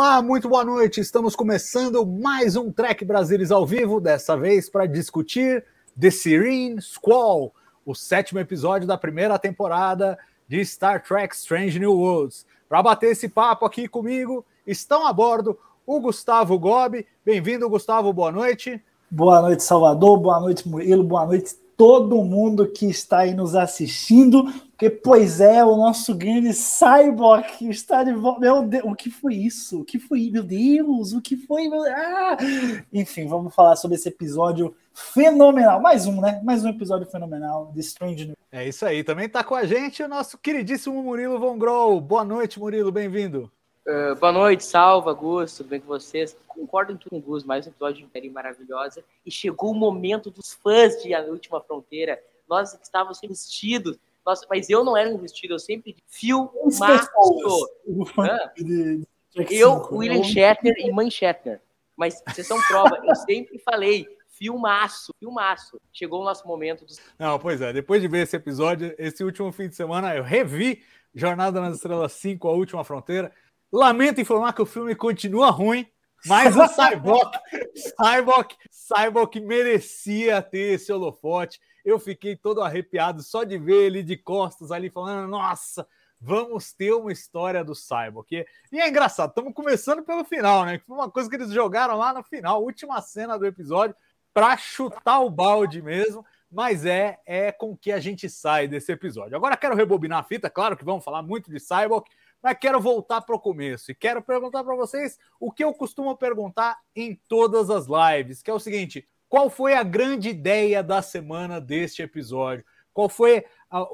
Olá, muito boa noite. Estamos começando mais um Trek Brasilis ao vivo, dessa vez para discutir The Serene Squall, o sétimo episódio da primeira temporada de Star Trek Strange New Worlds. Para bater esse papo aqui comigo, estão a bordo o Gustavo Gobi. Bem-vindo, Gustavo, boa noite. Boa noite, Salvador. Boa noite, Murilo. Boa noite, todo mundo que está aí nos assistindo. Porque, pois é, o nosso grande Cyborg está de volta. Meu Deus, o que foi isso? O que foi? Meu Deus, o que foi? Meu... Ah! Enfim, vamos falar sobre esse episódio fenomenal. Mais um, né? Mais um episódio fenomenal de Strange New. É isso aí. Também está com a gente o nosso queridíssimo Murilo Von Grohl. Boa noite, Murilo. Bem-vindo. Uh, boa noite, salva, Gus, tudo bem com vocês? Concordo em tudo com o Gus, mais um episódio de série maravilhosa. E chegou o momento dos fãs de A Última Fronteira. Nós que estávamos investidos, nós, mas eu não era investido, eu sempre filmaço. Ah, eu, William Shatner e Mãe Shatner. Mas vocês são prova, eu sempre falei, filmaço, filmaço. Chegou o nosso momento dos. Não, pois é, depois de ver esse episódio, esse último fim de semana, eu revi Jornada nas Estrelas 5, A Última Fronteira. Lamento informar que o filme continua ruim, mas o Cyborg, Cyborg, Cyborg merecia ter esse holofote. Eu fiquei todo arrepiado só de ver ele de costas ali falando: nossa, vamos ter uma história do Cyborg. E é engraçado, estamos começando pelo final, né? Foi uma coisa que eles jogaram lá no final, última cena do episódio, para chutar o balde mesmo. Mas é, é com que a gente sai desse episódio. Agora quero rebobinar a fita, claro que vamos falar muito de Cyborg, mas quero voltar para o começo e quero perguntar para vocês o que eu costumo perguntar em todas as lives, que é o seguinte: qual foi a grande ideia da semana deste episódio? Qual foi a,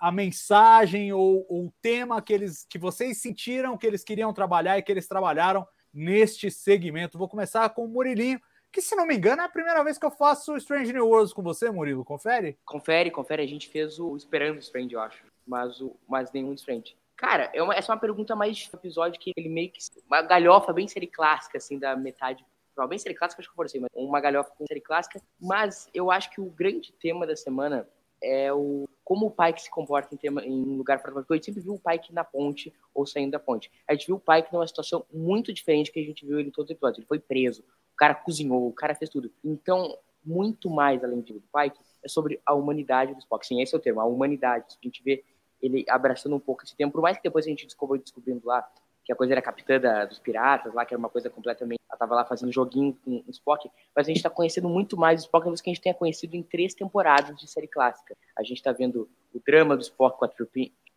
a mensagem ou, o tema que eles que vocês sentiram que eles queriam trabalhar e que eles trabalharam neste segmento? Vou começar com o Murilinho, que se não me engano é a primeira vez que eu faço Strange New Worlds com você, Murilo. Confere? Confere, confere. A gente fez o Esperando Strange, eu acho, mas o mas nenhum Strange. Cara, é uma, essa é uma pergunta mais de episódio que ele meio que. Uma galhofa bem série clássica, assim, da metade. Bem série clássica, acho que eu forcei, mas uma galhofa com série clássica. Mas eu acho que o grande tema da semana é o como o Pike se comporta em, tema, em lugar fora A gente sempre viu o Pike na ponte ou saindo da ponte. A gente viu o Pike numa situação muito diferente que a gente viu ele em todos os episódios. Ele foi preso, o cara cozinhou, o cara fez tudo. Então, muito mais além do Pike, é sobre a humanidade do Spock. Sim, esse é o termo, a humanidade. A gente vê ele abraçando um pouco esse tempo, por mais que depois a gente descobriu descobrindo lá que a coisa era capitã da, dos piratas lá, que era uma coisa completamente. Ela tava lá fazendo joguinho com o Spock, mas a gente está conhecendo muito mais o Spock do que a gente tenha conhecido em três temporadas de série clássica. A gente está vendo o drama do Spock com a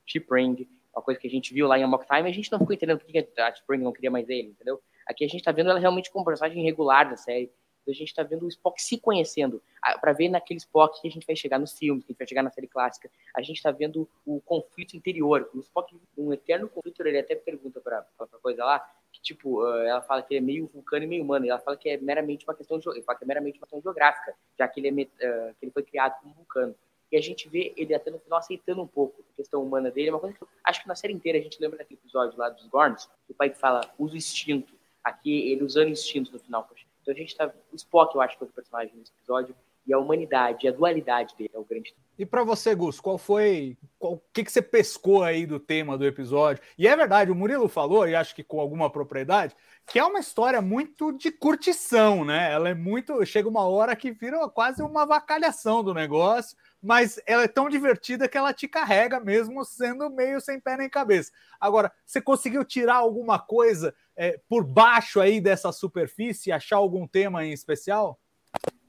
Chipring, uma coisa que a gente viu lá em Amok Time, a gente não ficou entendendo por que a Chipring não queria mais ele, entendeu? Aqui a gente está vendo ela realmente como personagem regular da série a gente está vendo o Spock se conhecendo, para ver naquele Spock que a gente vai chegar nos filmes, que a gente vai chegar na série clássica. A gente está vendo o conflito interior. O Spock, um eterno conflito, ele até pergunta para coisa lá, que tipo, ela fala que ele é meio vulcano e meio humano, e ela fala que é meramente uma questão, ele fala que é meramente uma questão geográfica, já que ele, é, uh, que ele foi criado como vulcano. E a gente vê ele até no final aceitando um pouco a questão humana dele. É uma coisa que eu acho que na série inteira a gente lembra daquele episódio lá dos Gorns, que o pai fala, usa o instinto. Aqui ele usando instinto no final. Então a gente tá. O Spock, eu acho que é o personagem nesse episódio. E a humanidade, a dualidade dele é o grande. E para você, Gus, qual foi. O que, que você pescou aí do tema do episódio? E é verdade, o Murilo falou, e acho que com alguma propriedade, que é uma história muito de curtição, né? Ela é muito. Chega uma hora que vira quase uma vacalhação do negócio, mas ela é tão divertida que ela te carrega mesmo sendo meio sem pé nem cabeça. Agora, você conseguiu tirar alguma coisa é, por baixo aí dessa superfície, achar algum tema em especial?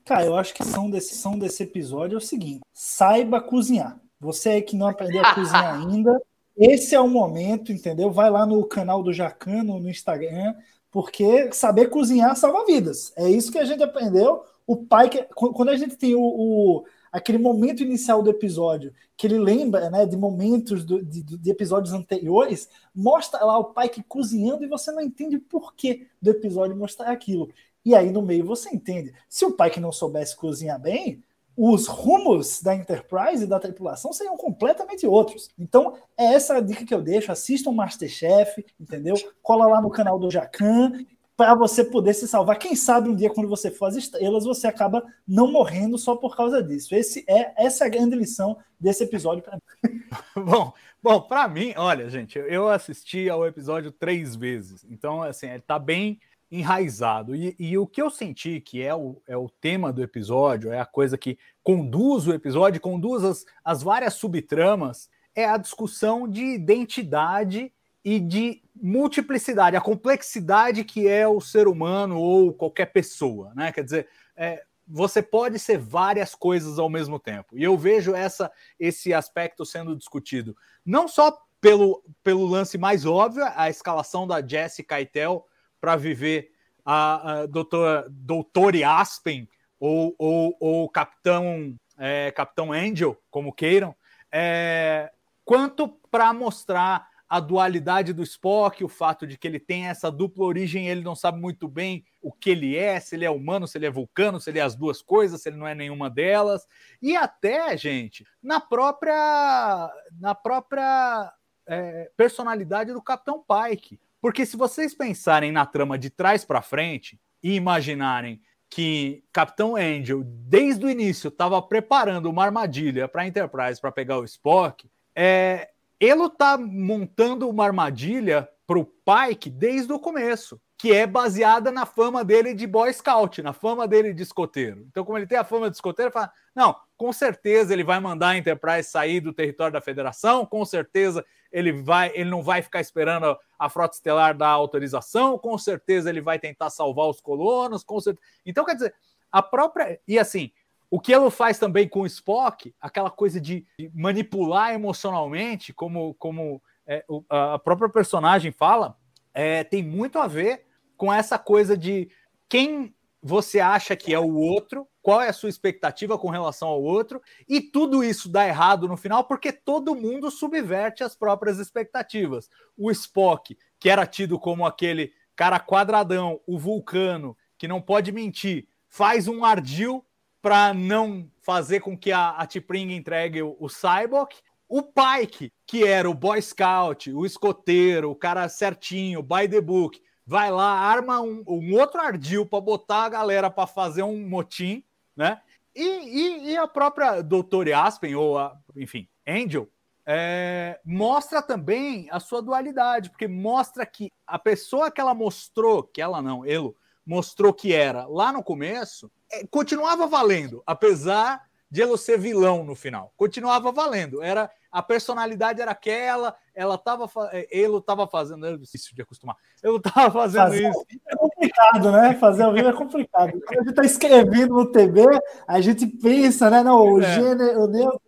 Cara, eu acho que são desse, são desse episódio é o seguinte: saiba cozinhar. Você aí que não aprendeu a cozinhar ainda, esse é o momento, entendeu? Vai lá no canal do Jacano no Instagram, porque saber cozinhar salva vidas. É isso que a gente aprendeu. O pai que quando a gente tem o, o aquele momento inicial do episódio, que ele lembra né, de momentos do, de, de, episódios anteriores, mostra lá o pai que cozinhando e você não entende o porquê do episódio mostrar aquilo. E aí no meio você entende. Se o pai que não soubesse cozinhar bem, os rumos da Enterprise e da tripulação seriam completamente outros. Então, é essa a dica que eu deixo. Assista o Masterchef, entendeu? Cola lá no canal do Jacan para você poder se salvar. Quem sabe um dia, quando você for às estrelas, você acaba não morrendo só por causa disso. Esse é essa é a grande lição desse episódio para mim. bom, bom, para mim, olha, gente, eu assisti ao episódio três vezes. Então, assim, ele tá bem enraizado. E, e, o que eu senti que é o, é o tema do episódio, é a coisa que conduz o episódio, conduz as, as várias subtramas, é a discussão de identidade e de multiplicidade, a complexidade que é o ser humano ou qualquer pessoa, né? Quer dizer, é, você pode ser várias coisas ao mesmo tempo. E eu vejo essa, esse aspecto sendo discutido, não só pelo, pelo lance mais óbvio, a escalação da Jessica Keitel para viver a, a doutor, doutor Aspen ou, ou, ou Capitão, é, Capitão Angel, como queiram, é, quanto para mostrar a dualidade do Spock, o fato de que ele tem essa dupla origem, ele não sabe muito bem o que ele é, se ele é humano, se ele é vulcano, se ele é as duas coisas, se ele não é nenhuma delas. E até, gente, na própria na própria é, personalidade do Capitão Pike. Porque se vocês pensarem na trama de trás para frente e imaginarem que Capitão Angel, desde o início, estava preparando uma armadilha para a Enterprise para pegar o Spock, é, ele está montando uma armadilha para o Pike desde o começo, que é baseada na fama dele de Boy Scout, na fama dele de escoteiro. Então, como ele tem a fama de escoteiro, ele fala: não, com certeza ele vai mandar a Enterprise sair do território da Federação, com certeza ele vai, ele não vai ficar esperando a frota estelar dar autorização, com certeza ele vai tentar salvar os colonos, com certeza. Então, quer dizer, a própria. E assim, o que ela faz também com o Spock, aquela coisa de manipular emocionalmente, como, como é, a própria personagem fala, é, tem muito a ver com essa coisa de quem você acha que é o outro, qual é a sua expectativa com relação ao outro, e tudo isso dá errado no final porque todo mundo subverte as próprias expectativas. O Spock, que era tido como aquele cara quadradão, o vulcano, que não pode mentir, faz um ardil para não fazer com que a, a T'Pring entregue o, o Cyborg. O Pike, que era o Boy Scout, o escoteiro, o cara certinho, by the book, vai lá, arma um, um outro ardil para botar a galera para fazer um motim, né? E, e, e, a própria Doutora Aspen, ou a, enfim, Angel, é, mostra também a sua dualidade, porque mostra que a pessoa que ela mostrou, que ela não, ele mostrou que era lá no começo, é, continuava valendo, apesar de ele ser vilão no final. Continuava valendo. Era a personalidade era aquela, ela tava é, ele estava fazendo, é difícil de acostumar. Eu estava fazendo Fazer isso. É complicado, né? Fazer ao vivo é complicado. Quando a gente está escrevendo no TV, a gente pensa, né? Não, o é. gênero, o neutro,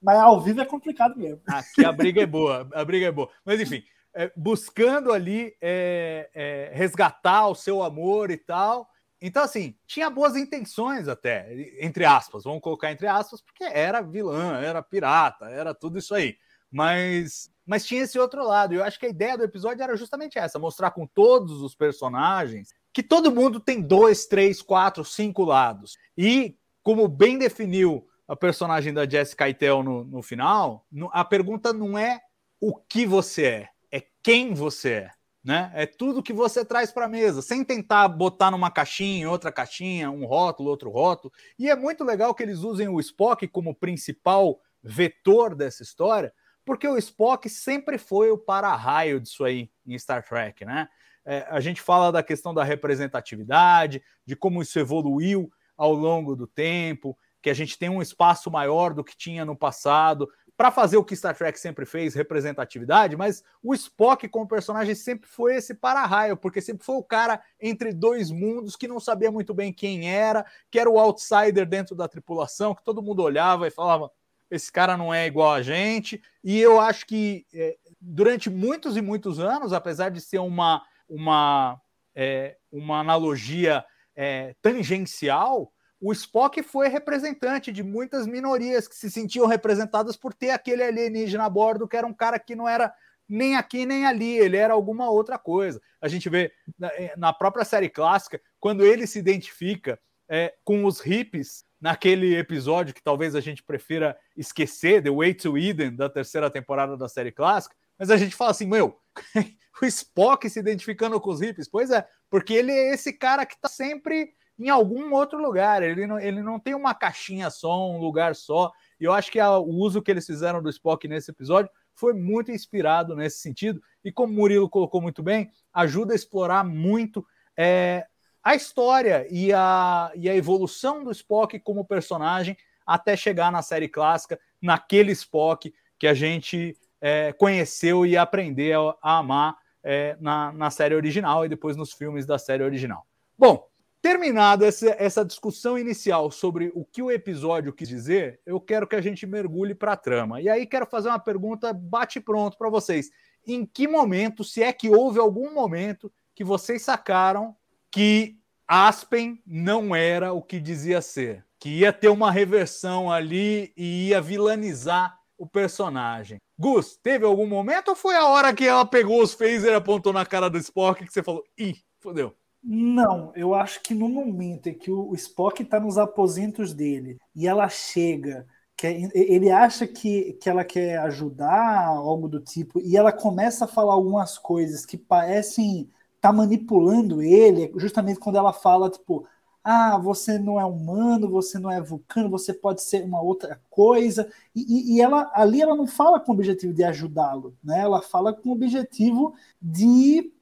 mas ao vivo é complicado mesmo. Aqui a briga é boa, a briga é boa. Mas enfim, é, buscando ali é, é, resgatar o seu amor e tal. Então, assim, tinha boas intenções até, entre aspas, vamos colocar entre aspas, porque era vilã, era pirata, era tudo isso aí. Mas, mas tinha esse outro lado. Eu acho que a ideia do episódio era justamente essa: mostrar com todos os personagens que todo mundo tem dois, três, quatro, cinco lados. E, como bem definiu a personagem da Jessica Keitel no, no final, a pergunta não é o que você é, é quem você é né? É tudo que você traz para a mesa, sem tentar botar numa caixinha, outra caixinha, um rótulo, outro rótulo. E é muito legal que eles usem o Spock como principal vetor dessa história, porque o Spock sempre foi o para-raio disso aí em Star Trek, né? É, a gente fala da questão da representatividade, de como isso evoluiu ao longo do tempo, que a gente tem um espaço maior do que tinha no passado, para fazer o que Star Trek sempre fez, representatividade, mas o Spock como personagem sempre foi esse para-raio, porque sempre foi o cara entre dois mundos que não sabia muito bem quem era, que era o outsider dentro da tripulação, que todo mundo olhava e falava: esse cara não é igual a gente. E eu acho que é, durante muitos e muitos anos, apesar de ser uma, uma é, uma analogia é, tangencial, o Spock foi representante de muitas minorias que se sentiam representadas por ter aquele alienígena a bordo, que era um cara que não era nem aqui nem ali, ele era alguma outra coisa. A gente vê na, eh, própria série clássica, quando ele se identifica é, com os hippies, naquele episódio que talvez a gente prefira esquecer, The Way to Eden, da terceira temporada da série clássica, mas a gente fala assim, meu, o Spock se identificando com os hippies, pois é, porque ele é esse cara que está sempre em algum outro lugar, ele não, ele não tem uma caixinha só, um lugar só, e eu acho que a, o uso que eles fizeram do Spock nesse episódio foi muito inspirado nesse sentido, e como o Murilo colocou muito bem, ajuda a explorar muito é, a história e a, e a evolução do Spock como personagem até chegar na série clássica, naquele Spock que a gente é, conheceu e aprendeu a amar é, na, na série original e depois nos filmes da série original. Bom, terminada essa, essa discussão inicial sobre o que o episódio quis dizer, eu quero que a gente mergulhe para a trama. E aí quero fazer uma pergunta bate-pronto para vocês. Em que momento, se é que houve algum momento, que vocês sacaram que Aspen não era o que dizia ser? Que ia ter uma reversão ali e ia vilanizar o personagem. Gus, teve algum momento ou foi a hora que ela pegou os phaser e apontou na cara do Spock que você falou, ih, fodeu? Não, eu acho que no momento em que o Spock está nos aposentos dele e ela chega, que é, ele acha que, que ela quer ajudar, algo do tipo, e ela começa a falar algumas coisas que parecem estar tá manipulando ele, justamente quando ela fala, tipo, ah, você não é humano, você não é vulcano, você pode ser uma outra coisa. E, e ela ali ela não fala com o objetivo de ajudá-lo, né? Ela fala com o objetivo de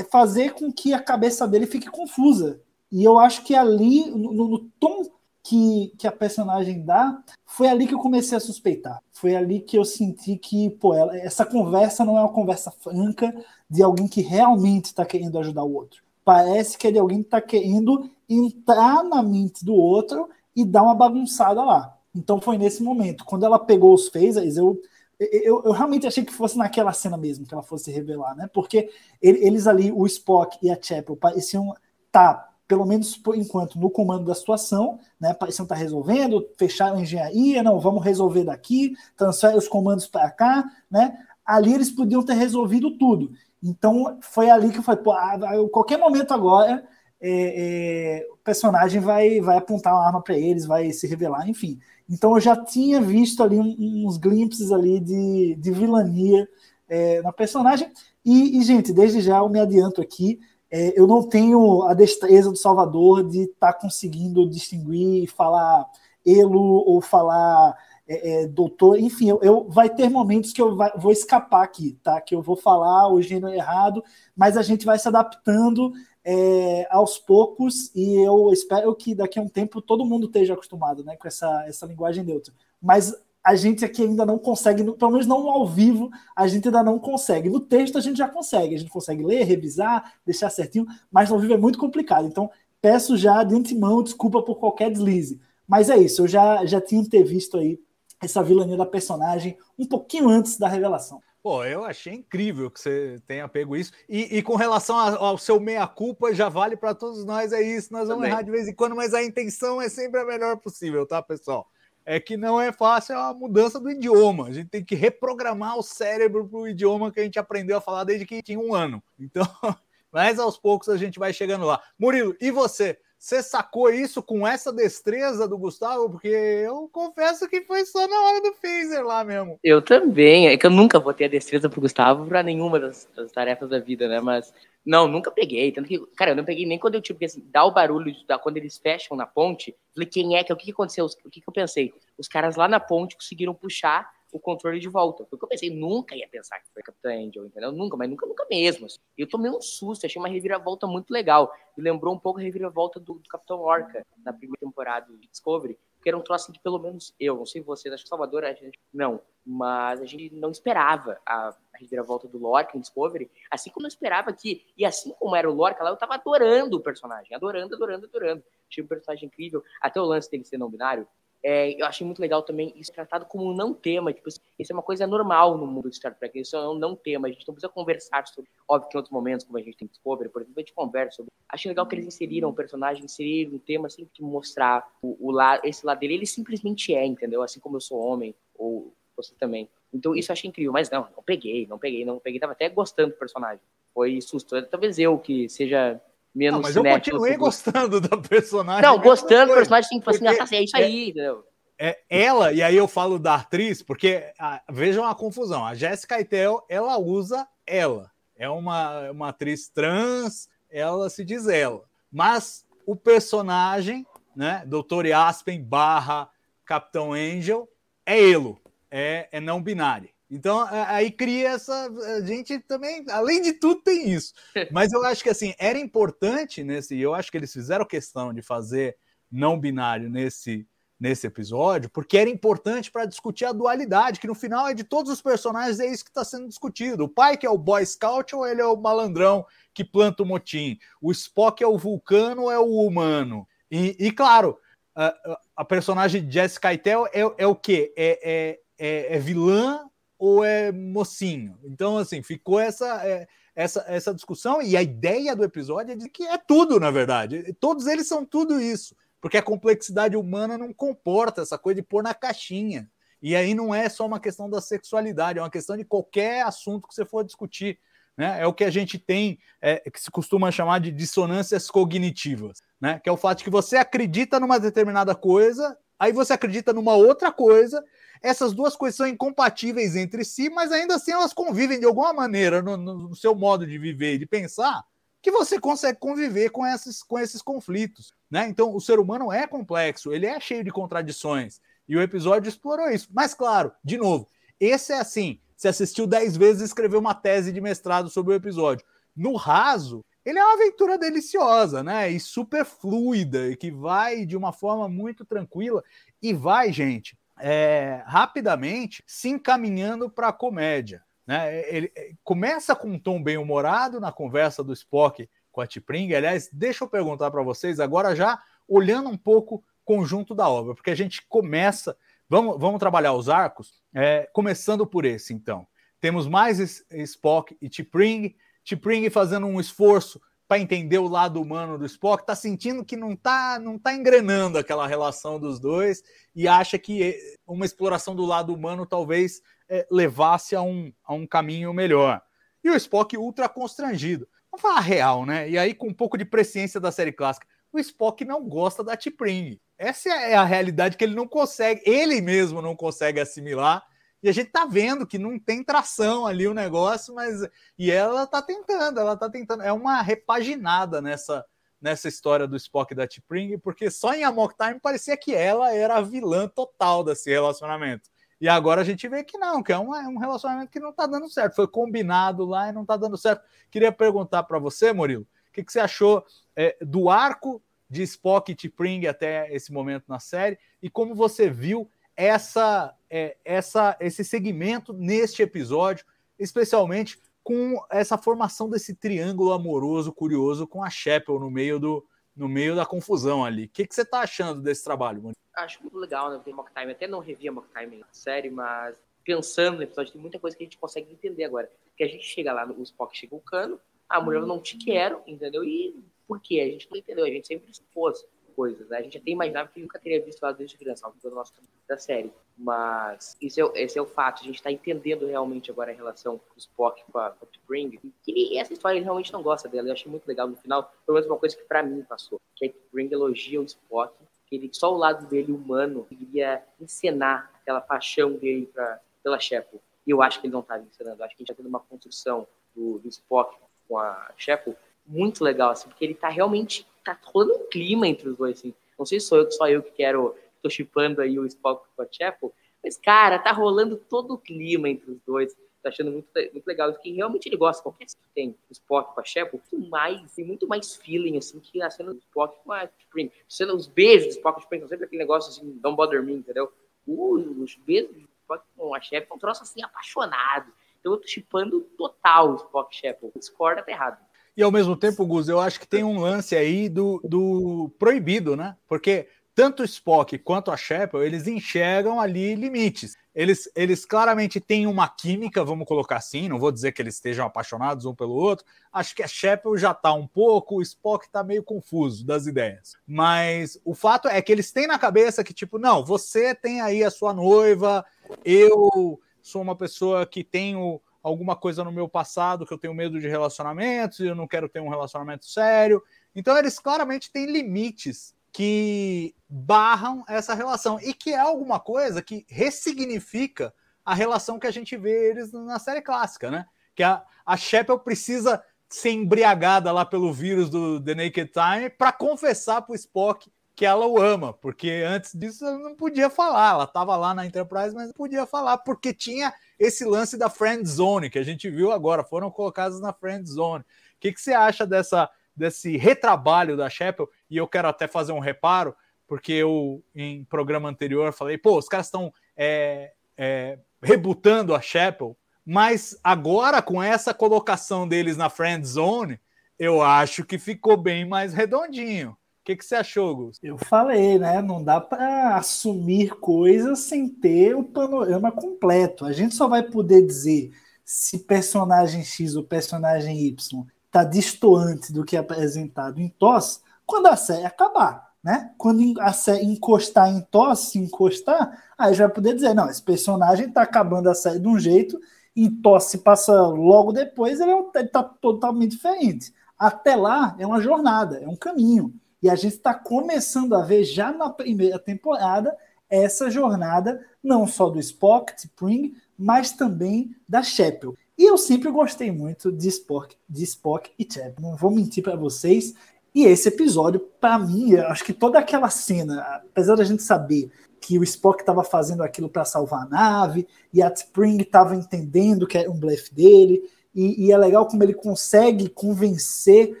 fazer com que a cabeça dele fique confusa. E eu acho que ali, no, no tom que, que a personagem dá, foi ali que eu comecei a suspeitar. Foi ali que eu senti que, pô, ela, essa conversa não é uma conversa franca de alguém que realmente está querendo ajudar o outro. Parece que é de alguém que está querendo entrar na mente do outro e dar uma bagunçada lá. Então foi nesse momento. Quando ela pegou os phasers, eu, eu, eu, realmente achei que fosse naquela cena mesmo que ela fosse revelar, né? Porque eles ali, o Spock e a Chapel, pareciam estar, tá, pelo menos por enquanto, no comando da situação, né? Pareciam estar tá resolvendo, fecharam a engenharia, não, vamos resolver daqui, transfere os comandos para cá, né? Ali eles podiam ter resolvido tudo. Então foi ali que eu falei, pô, a, a qualquer momento agora é, é, o personagem vai, vai apontar uma arma para eles, vai se revelar, enfim. Então eu já tinha visto ali uns glimpses ali de, de vilania é, na personagem. E, e, gente, desde já eu me adianto aqui, é, eu não tenho a destreza do Salvador de estar tá conseguindo distinguir e falar elo ou falar é, é, doutor, enfim, eu, eu, vai ter momentos que eu vai, vou escapar aqui, tá? Que eu vou falar o gênero errado, mas a gente vai se adaptando é, aos poucos e eu espero que daqui a um tempo todo mundo esteja acostumado, né, com essa, essa linguagem neutra. Mas a gente aqui ainda não consegue, pelo menos não ao vivo, a gente ainda não consegue. No texto a gente já consegue, a gente consegue ler, revisar, deixar certinho, mas no vivo é muito complicado. Então peço já de antemão desculpa por qualquer deslize. Mas é isso, eu já, já tinha visto aí essa vilania da personagem um pouquinho antes da revelação. Pô, eu achei incrível que você tenha pego isso. E, e com relação ao seu meia-culpa, já vale para todos nós, é isso. Nós vamos Também. errar de vez em quando, mas a intenção é sempre a melhor possível, tá, pessoal? É que não é fácil a mudança do idioma. A gente tem que reprogramar o cérebro para o idioma que a gente aprendeu a falar desde que tinha um ano. Então, mas aos poucos a gente vai chegando lá. Murilo, e você? Você sacou isso com essa destreza do Gustavo? Porque eu confesso que foi só na hora do phaser lá mesmo. Eu também. É que eu nunca vou ter a destreza pro Gustavo pra nenhuma das, das, tarefas da vida, né? Mas, não, nunca peguei. Tanto que, cara, eu não peguei nem quando eu tive assim, dar o barulho da, quando eles fecham na ponte. Falei, quem é que? O que, que aconteceu? O que, que eu pensei? Os caras lá na ponte conseguiram puxar o controle de volta. Foi o que eu pensei, nunca ia pensar que foi Capitão Angel, entendeu? Nunca, mas nunca, nunca mesmo. Assim. Eu tomei um susto, achei uma reviravolta muito legal. Me lembrou um pouco a reviravolta do, do Capitão Orca, na primeira temporada de Discovery, que era um troço que pelo menos eu, não sei vocês, acho que Salvador a gente não, mas a gente não esperava a, reviravolta do Lorca em Discovery, assim como eu esperava que, e assim como era o Lorca lá, eu tava adorando o personagem, adorando, adorando, adorando. Tinha um personagem incrível, até o lance dele ser não binário, É, eu achei muito legal também isso tratado como um não tema. Tipo, isso é uma coisa normal no mundo de Star Trek. Isso é um não tema. A gente não precisa conversar sobre. Óbvio que em outros momentos, como a gente tem Discovery, por exemplo, a gente conversa sobre. Achei legal que eles inseriram o personagem, inseriram um tema assim, que mostrar o, o esse lado dele. Ele simplesmente é, entendeu? Assim como eu sou homem, ou você também. Então isso eu achei incrível. Mas não, não peguei, não peguei, não peguei. Tava até gostando do personagem. Foi susto. Talvez eu que seja menos Não, mas eu continuei assim. gostando da personagem. Não, gostando do personagem, sim, falei assim, Porque ah, tá, é isso aí, entendeu? é ela, e aí eu falo da atriz, porque ah, vejam a confusão. A Jessica Keitel, ela usa ela. É uma, uma atriz trans, ela se diz ela. Mas o personagem, né, Dr. Aspen barra Capitão Angel, é ele, é, é não binário. Então, aí cria essa. A gente também, além de tudo, tem isso. Mas eu acho que assim, era importante nesse. e Eu acho que eles fizeram questão de fazer não binário nesse, nesse episódio, porque era importante para discutir a dualidade, que no final é de todos os personagens, é isso que está sendo discutido. O pai, que é o Boy Scout, ou ele é o malandrão que planta o motim? O Spock é o vulcano ou é o humano? E, e, claro, a, a- personagem de Jessica Keitel é, é o quê? É, é, é, é vilã ou é mocinho? Então, assim, ficou essa, é, essa, essa discussão, e a ideia do episódio é de que é tudo, na verdade. Todos eles são tudo isso, porque a complexidade humana não comporta essa coisa de pôr na caixinha. E aí não é só uma questão da sexualidade, é uma questão de qualquer assunto que você for discutir. Né? É o que a gente tem, é, que se costuma chamar de dissonâncias cognitivas, né? que é o fato de que você acredita numa determinada coisa, aí você acredita numa outra coisa, essas duas coisas são incompatíveis entre si, mas ainda assim elas convivem de alguma maneira no, no- seu modo de viver e de pensar, que você consegue conviver com esses, com esses conflitos. Né? Então, o ser humano é complexo, ele é cheio de contradições, e o episódio explorou isso. Mas, claro, de novo, esse é assim: você assistiu 10 vezes e escreveu uma tese de mestrado sobre o episódio. No raso, ele é uma aventura deliciosa, né? E super fluida, e que vai de uma forma muito tranquila, e vai, gente, é, rapidamente se encaminhando para a comédia. Né? Ele é, começa com um tom bem humorado na conversa do Spock com a T'Pring. Aliás, deixa eu perguntar para vocês agora já olhando um pouco conjunto da obra, porque a gente começa, vamos, vamos trabalhar os arcos, é, começando por esse, então. Temos mais Spock e T'Pring, T'Pring fazendo um esforço para entender o lado humano do Spock, tá sentindo que não tá, não tá engrenando aquela relação dos dois e acha que eh, uma exploração do lado humano talvez eh, levasse a um, a um caminho melhor. E o Spock ultra constrangido. Vamos falar real, né? E aí com um pouco de presciência da série clássica. O Spock não gosta da T'Pring. Essa é a realidade que ele não consegue, ele mesmo não consegue assimilar. E a gente tá vendo que não tem tração ali o negócio, mas e ela tá tentando, ela tá tentando. É uma repaginada nessa nessa história do Spock e da T'Pring, porque só em Amok Time parecia que ela era a vilã total desse relacionamento. E agora a gente vê que não, que é um, é um relacionamento que não tá dando certo. Foi combinado lá e não tá dando certo. Queria perguntar para você, Murilo, o que, que você achou é, do arco de Spock e T'Pring até esse momento na série e como você viu essa, é, essa, esse segmento neste episódio, especialmente com essa formação desse triângulo amoroso curioso com a Chapel no meio do no meio da confusão ali. O que, que você está achando desse trabalho, Murilo? Acho muito legal, né? Ter Mock Time. Até não revi a Mock Time na série, mas pensando no episódio, tem muita coisa que a gente consegue entender agora. Que a gente chega lá, o Spock chega o cano, a mulher não te quero, entendeu? E por quê? A gente não entendeu, a gente sempre supôs coisas, né? A gente até imaginava que nunca teria visto ela desde criança, algo do nosso da série. Mas isso é, esse é o fato, a gente tá entendendo realmente agora a relação do Spock com a, com a T'Pring. E essa história ele realmente não gosta dela, eu achei muito legal no final, pelo menos uma coisa que pra mim passou, que a T'Pring elogia o Spock, que ele, só o lado dele humano iria encenar aquela paixão dele pra, pela Shepard. E eu acho que ele não estava encenando, eu acho que a gente tá tendo uma construção do, do Spock com a Shepard muito legal, assim, porque ele tá realmente, tá rolando um clima entre os dois, assim. Não sei se sou eu, só eu que quero, tô chipando aí o Spock com a Chapel, mas, cara, tá rolando todo o clima entre os dois. Tô achando muito, muito legal, que realmente ele gosta, qualquer que tem o Spock com a Chapel, muito mais, tem muito mais feeling, assim, que a cena do Spock com a Spring. Cena, os beijos do Spock com a Spring, são sempre aquele negócio, assim, don't bother me, entendeu? Uh, os beijos do Spock com a Chapel é um troço, assim, apaixonado. Então eu tô chipando total o Spock Chapel. Discorda, tá errado. E ao mesmo tempo, Gus, eu acho que tem um lance aí do, do proibido, né? Porque tanto o Spock quanto a Chapel, eles enxergam ali limites. Eles, eles claramente têm uma química, vamos colocar assim, não vou dizer que eles estejam apaixonados um pelo outro. Acho que a Chapel já está um pouco, o Spock está meio confuso das ideias. Mas o fato é que eles têm na cabeça que, tipo, não, você tem aí a sua noiva, eu sou uma pessoa que tenho alguma coisa no meu passado que eu tenho medo de relacionamentos e eu não quero ter um relacionamento sério. Então eles claramente têm limites que barram essa relação e que é alguma coisa que ressignifica a relação que a gente vê eles na série clássica, né? Que a, a Chapel precisa ser embriagada lá pelo vírus do The Naked Time para confessar para o Spock que ela o ama, porque antes disso ela não podia falar. Ela estava lá na Enterprise, mas não podia falar porque tinha esse lance da friend zone que a gente viu agora, foram colocados na friend zone. O que, que você acha dessa desse retrabalho da Chapel? E eu quero até fazer um reparo, porque eu em programa anterior falei, pô, os caras estão é, é, rebutando a Chapel, mas agora com essa colocação deles na friend zone, eu acho que ficou bem mais redondinho. O que, que você achou, Gus? Eu falei, né? Não dá para assumir coisas sem ter o panorama completo. A gente só vai poder dizer se personagem X ou personagem Y está distoante do que é apresentado em TOS quando a série acabar. Né? Quando a série encostar em TOS, se encostar, aí já vai poder dizer: não, esse personagem está acabando a série de um jeito e TOS se passa logo depois, ele é totalmente diferente. Até lá é uma jornada, é um caminho. E a gente está começando a ver já na primeira temporada essa jornada, não só do Spock, Spring, mas também da Chapel. E eu sempre gostei muito de Spock, de Spock e Chapel. Não vou mentir para vocês. E esse episódio, para mim, acho que toda aquela cena, apesar da gente saber que o Spock estava fazendo aquilo para salvar a nave, e a Spring estava entendendo que era um blefe dele, e, e, é legal como ele consegue convencer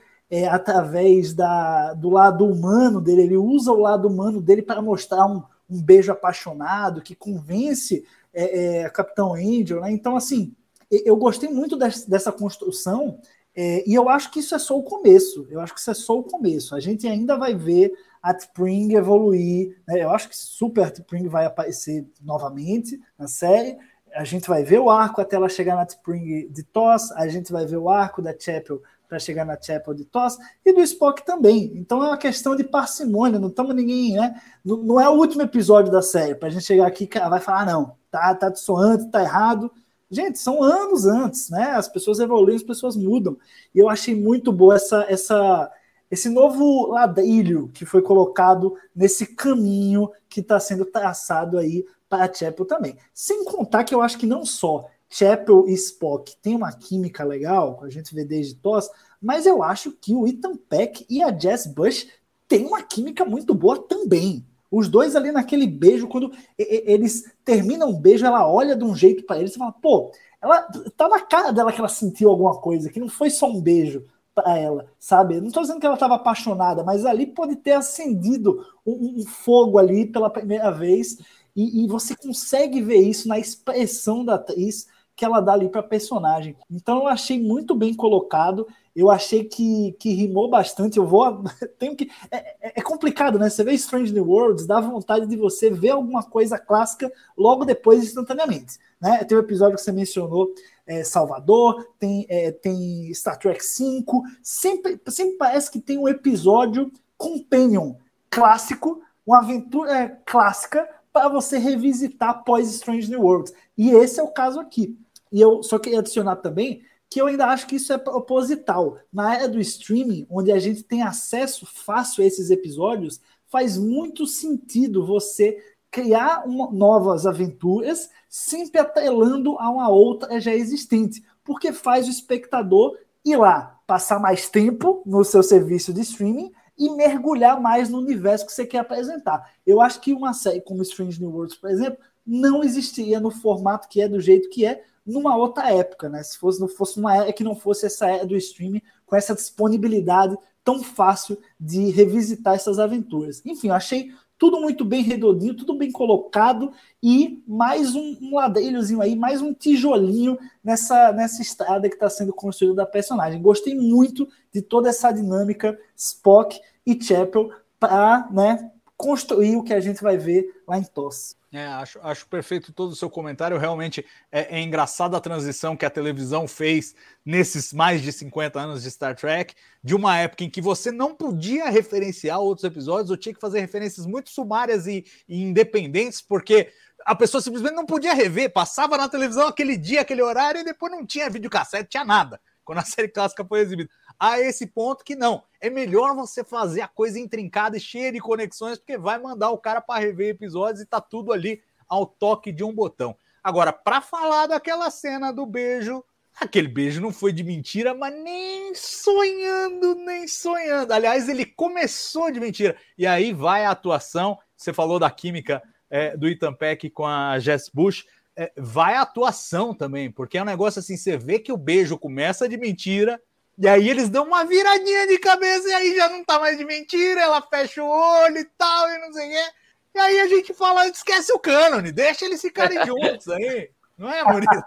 é, através da, do lado humano dele, ele usa o lado humano dele para mostrar um, um, beijo apaixonado que convence é, é, Capitão Angel, né? Então, assim, eu gostei muito dessa, construção é, e eu acho que isso é só o começo. Eu acho que isso é só o começo. A gente ainda vai ver a Spring evoluir. Né? Eu acho que Super Spring vai aparecer novamente na série. A gente vai ver o arco até ela chegar na Spring de Toss. A gente vai ver o arco da Chapel para chegar na Chapel de Toss e do Spock também. Então é uma questão de parcimônia, não estamos ninguém, né? Não, não, é o último episódio da série para a gente chegar aqui e vai falar, ah, não, tá, tá dissoante, tá errado. Gente, são anos antes, né? As pessoas evoluem, as pessoas mudam. E eu achei muito boa essa, essa, esse novo ladrilho que foi colocado nesse caminho que está sendo traçado aí para a Chapel também. Sem contar que eu acho que não só Chapel e Spock tem uma química legal, a gente vê desde TOS, mas eu acho que o Ethan Peck e a Jess Bush têm uma química muito boa também. Os dois ali naquele beijo, quando eles terminam o beijo, ela olha de um jeito para eles e fala: pô, ela tá na cara dela que ela sentiu alguma coisa, que não foi só um beijo para ela, sabe? não tô dizendo que ela estava apaixonada, mas ali pode ter acendido um, um fogo ali pela primeira vez, e, e, você consegue ver isso na expressão da atriz que ela dá ali para personagem. Então eu achei muito bem colocado. Eu achei que, que rimou bastante. Eu vou. Tenho que. É, é, é, complicado, né? Você vê Strange New Worlds, dá vontade de você ver alguma coisa clássica logo depois, instantaneamente. Né? Tem o um episódio que você mencionou, é, Salvador, tem, é, tem Star Trek V. Sempre, sempre parece que tem um episódio companion clássico, uma aventura é, clássica para você revisitar após Strange New Worlds. E esse é o caso aqui. E eu só queria adicionar também que eu ainda acho que isso é proposital. Na era do streaming, onde a gente tem acesso fácil a esses episódios, faz muito sentido você criar uma, novas aventuras, sempre atrelando a uma outra já existente, porque faz o espectador ir lá, passar mais tempo no seu serviço de streaming e mergulhar mais no universo que você quer apresentar. Eu acho que uma série como Strange New Worlds, por exemplo, não existiria no formato que é, do jeito que é, numa outra época, né? Se fosse, não fosse uma era que não fosse essa era do streaming, com essa disponibilidade tão fácil de revisitar essas aventuras. Enfim, eu achei tudo muito bem redondinho, tudo bem colocado e mais um, um ladrilhozinho aí, mais um tijolinho nessa, nessa estrada que está sendo construída da personagem. Gostei muito de toda essa dinâmica Spock e Chapel para né, construir o que a gente vai ver lá em TOS. É, acho, acho perfeito todo o seu comentário. Realmente é, é engraçada a transição que a televisão fez nesses mais de 50 anos de Star Trek, de uma época em que você não podia referenciar outros episódios, ou tinha que fazer referências muito sumárias e, e independentes, porque a pessoa simplesmente não podia rever, passava na televisão aquele dia, aquele horário, e depois não tinha videocassete, tinha nada, quando a série clássica foi exibida. A esse ponto que não, é melhor você fazer a coisa intrincada e cheia de conexões, porque vai mandar o cara para rever episódios e tá tudo ali ao toque de um botão. Agora, para falar daquela cena do beijo, aquele beijo não foi de mentira, mas nem sonhando, nem sonhando. Aliás, ele começou de mentira. E aí vai a atuação. Você falou da química é, do Ethan Peck com a Jess Bush, é, vai a atuação também, porque é um negócio assim, você vê que o beijo começa de mentira, e aí eles dão uma viradinha de cabeça e aí já não tá mais de mentira, ela fecha o olho e tal, e não sei o quê. E aí a gente fala, esquece o cânone, deixa eles ficarem juntos aí. Não é, Maurício?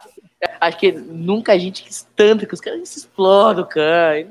Acho que nunca a gente quis tanto que os caras se explodam o cano.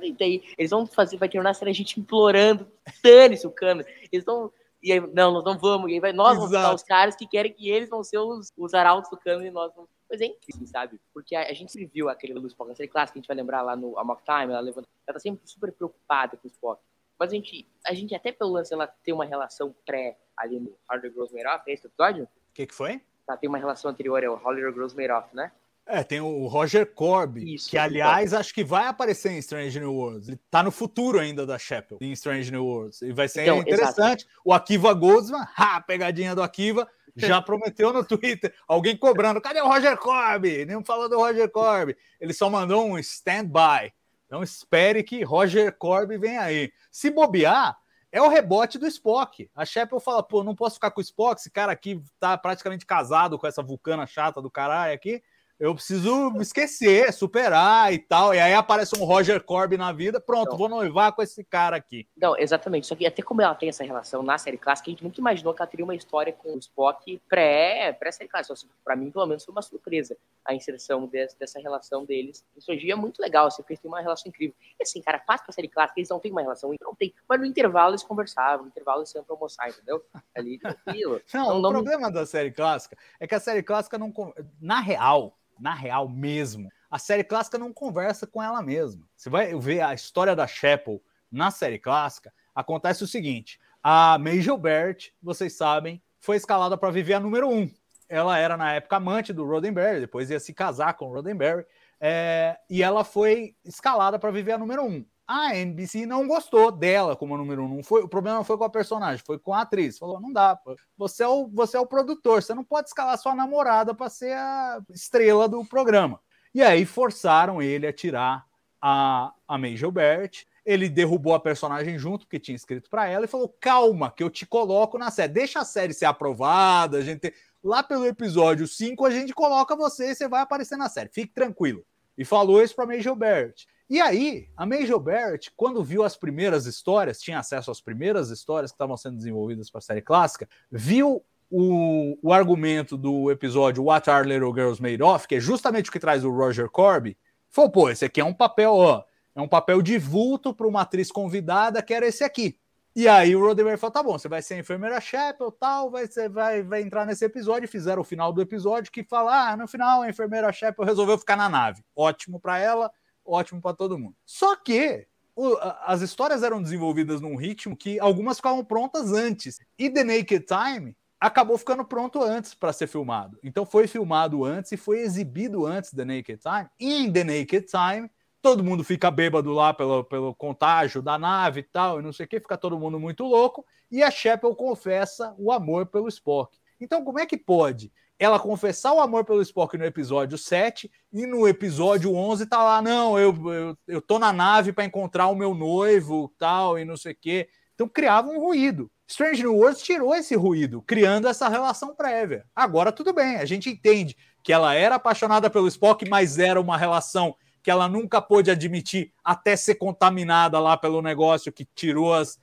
Eles vão fazer, vai terminar a série a gente implorando, dane-se o cano. Eles vão e aí, não, nós não vamos, e aí vai, nós Exato. vamos os caras que querem que eles vão ser os, os arautos do cano e nós vamos. Pois é incrível, sabe? Porque a, a gente sempre viu aquele do Spock, na série clássica, a gente vai lembrar lá no Amok Time, ela levanta, ela tá sempre super preocupada com o Spock. Mas a gente, a gente até pelo lance ela ter uma relação pré ali no Harder Grows Made Off, é esse episódio? O que, que foi? Tá, tem uma relação anterior, é o Harder Grows Made Off, né? É, tem o Roger Corby, Isso, que aliás acho que vai aparecer em Strange New Worlds. Ele tá no futuro ainda da Chapel em Strange New Worlds. E vai ser então, interessante. Exato. O Akiva Goldsman, ha, pegadinha do Akiva, já prometeu no Twitter. Alguém cobrando, cadê o Roger Corby? Nem falou do Roger Corby. Ele só mandou um stand-by. Então espere que Roger Corby venha aí. Se bobear, é o rebote do Spock. A Chapel fala, pô, não posso ficar com o Spock, esse cara aqui tá praticamente casado com essa vulcana chata do caralho aqui eu preciso esquecer, superar e tal. E aí aparece um Roger Corby na vida, pronto, não. vou noivar com esse cara aqui. Não, exatamente. Só que até como ela tem essa relação na série clássica, a gente nunca imaginou que ela teria uma história com o Spock pré, pré-série clássica. Assim, pra mim, pelo menos, foi uma surpresa a inserção desse, dessa relação deles. Isso hoje é muito legal, assim, porque eles têm uma relação incrível. E assim, cara, passa pra série clássica, eles não têm uma relação, não tem. Mas no intervalo eles conversavam, no intervalo eles iam pra almoçar, entendeu? Ali, tranquilo. não, não, o não... problema da série clássica é que a série clássica não. Na real, na real mesmo, a série clássica não conversa com ela mesma. Você vai ver a história da Chapel na série clássica, acontece o seguinte: a Major Bert, vocês sabem, foi escalada para viver a número um. Ela era na época amante do Roddenberry, depois ia se casar com o Roddenberry, é, e ela foi escalada para viver a número um. A NBC não gostou dela como número um. Foi, o problema não foi com a personagem, foi com a atriz. Falou: não dá, você é o, você é o produtor, você não pode escalar sua namorada para ser a estrela do programa. E aí forçaram ele a tirar a, a Major Bert. Ele derrubou a personagem junto, porque tinha escrito para ela, e falou: calma, que eu te coloco na série. Deixa a série ser aprovada, a gente. Lá pelo episódio 5, a gente coloca você e você vai aparecer na série. Fique tranquilo. E falou isso para Major Bert. E aí, a Major Barrett, quando viu as primeiras histórias, tinha acesso às primeiras histórias que estavam sendo desenvolvidas para a série clássica, viu o, o, argumento do episódio What Are Little Girls Made Of, que é justamente o que traz o Roger Corby, falou, pô, esse aqui é um papel, ó, é um papel de vulto para uma atriz convidada, que era esse aqui. E aí o Roddenberry falou, tá bom, você vai ser a enfermeira Chapel, tal, vai, você vai, vai entrar nesse episódio, fizeram o final do episódio, que fala, ah, no final a enfermeira Chapel resolveu ficar na nave. Ótimo para ela, ótimo para todo mundo. Só que o, as histórias eram desenvolvidas num ritmo que algumas ficavam prontas antes. E The Naked Time acabou ficando pronto antes para ser filmado. Então foi filmado antes e foi exibido antes The Naked Time. E em The Naked Time, todo mundo fica bêbado lá pelo, pelo contágio da nave e tal, e não sei o que, fica todo mundo muito louco. E a Chapel confessa o amor pelo Spock. Então, como é que pode ela confessar o amor pelo Spock no episódio 7 e no episódio 11 tá lá, não, eu, eu, eu tô na nave para encontrar o meu noivo, tal, e não sei o quê. Então criava um ruído. Strange New Worlds tirou esse ruído, criando essa relação prévia. Agora tudo bem, a gente entende que ela era apaixonada pelo Spock, mas era uma relação que ela nunca pôde admitir até ser contaminada lá pelo negócio que tirou as,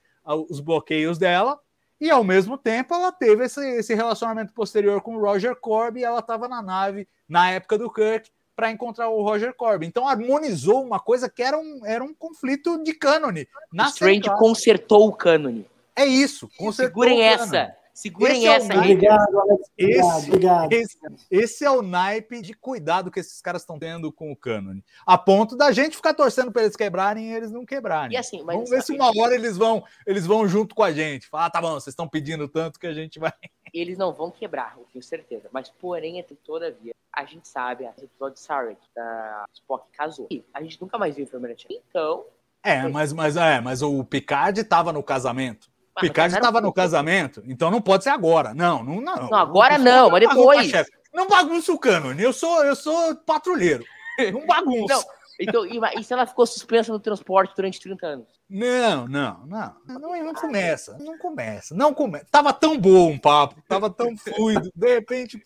os bloqueios dela. E ao mesmo tempo ela teve esse, esse relacionamento posterior com o Roger Corby e ela estava na nave na época do Kirk para encontrar o Roger Corby. Então harmonizou uma coisa que era um, era um conflito de cânone. Na Strange consertou o cânone. É isso. consertou Segurem essa. Segurem Esse é o essa aí. naipe. Obrigado, Alex. Obrigado, Esse, obrigado. esse, esse é o naipe de cuidado que esses caras estão tendo com o cânone. A ponto da gente ficar torcendo para eles quebrarem e eles não quebrarem. E assim, mas Vamos ver se uma hora eles vão, eles vão junto com a gente. Falar, ah, tá bom, vocês estão pedindo tanto que a gente vai. eles não vão quebrar, eu tenho certeza. Mas, porém, entre todavia, a gente sabe, a episódio de Sarek, da Spock casou. E a gente nunca mais viu a enfermeira tia. Então, É, mas, mas, é, mas o Picard estava no casamento. Picard estava no casamento, então não pode ser agora. Não, não, não. Não, agora não, mas depois. Não bagunça o cânone. Eu sou, eu sou patrulheiro. Não bagunça. Não. então e, se ela ficou suspensa no transporte durante 30 anos? Não, não, não. Não, não começa. Não começa. Não começa. Tava tão bom o papo, tava tão fluido. De repente,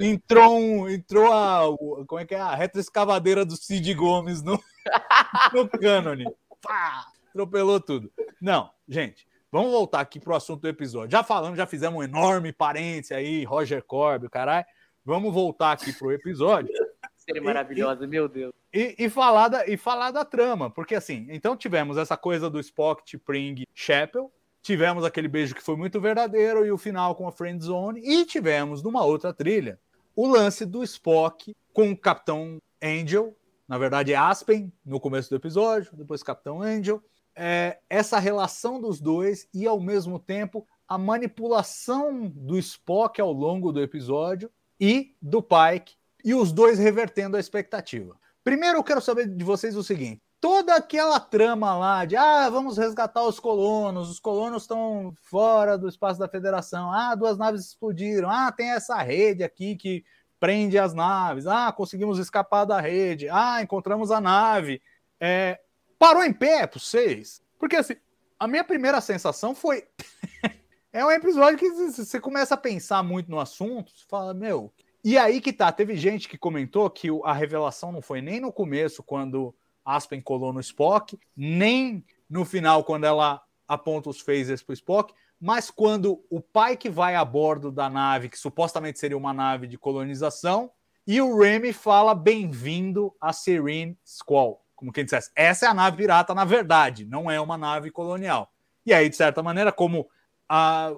entrou um, entrou a, como é que é? A retroescavadeira do Cid Gomes no, no cânone. Pá, atropelou tudo. Não, gente, vamos voltar aqui pro assunto do episódio. Já falamos, já fizemos um enorme parênteses aí, Roger Corby, o caralho. Vamos voltar aqui pro episódio. Seria maravilhosa, meu Deus. E, e falar da, e falar da trama, porque assim, então tivemos essa coisa do Spock, T'Pring, Chapel, tivemos aquele beijo que foi muito verdadeiro e o final com a Friend Zone, e tivemos numa outra trilha o lance do Spock com o Capitão Angel, na verdade é Aspen no começo do episódio, depois Capitão Angel, é, essa relação dos dois e ao mesmo tempo a manipulação do Spock ao longo do episódio e do Pike e os dois revertendo a expectativa. Primeiro, eu quero saber de vocês o seguinte: toda aquela trama lá de ah, vamos resgatar os colonos, os colonos estão fora do espaço da federação, ah, duas naves explodiram, ah, tem essa rede aqui que prende as naves, ah, conseguimos escapar da rede, ah, encontramos a nave. É, parou em pé para vocês? Porque assim, a minha primeira sensação foi. é um episódio que você começa a pensar muito no assunto, você fala, meu, e aí que tá, teve gente que comentou que a revelação não foi nem no começo, quando Aspen colou no Spock, nem no final, quando ela aponta os phasers pro Spock, mas quando o pai que vai a bordo da nave, que supostamente seria uma nave de colonização, e o Remy fala bem-vindo a Serene Squall. Como quem dissesse, essa é a nave pirata na verdade, não é uma nave colonial. E aí, de certa maneira, como a,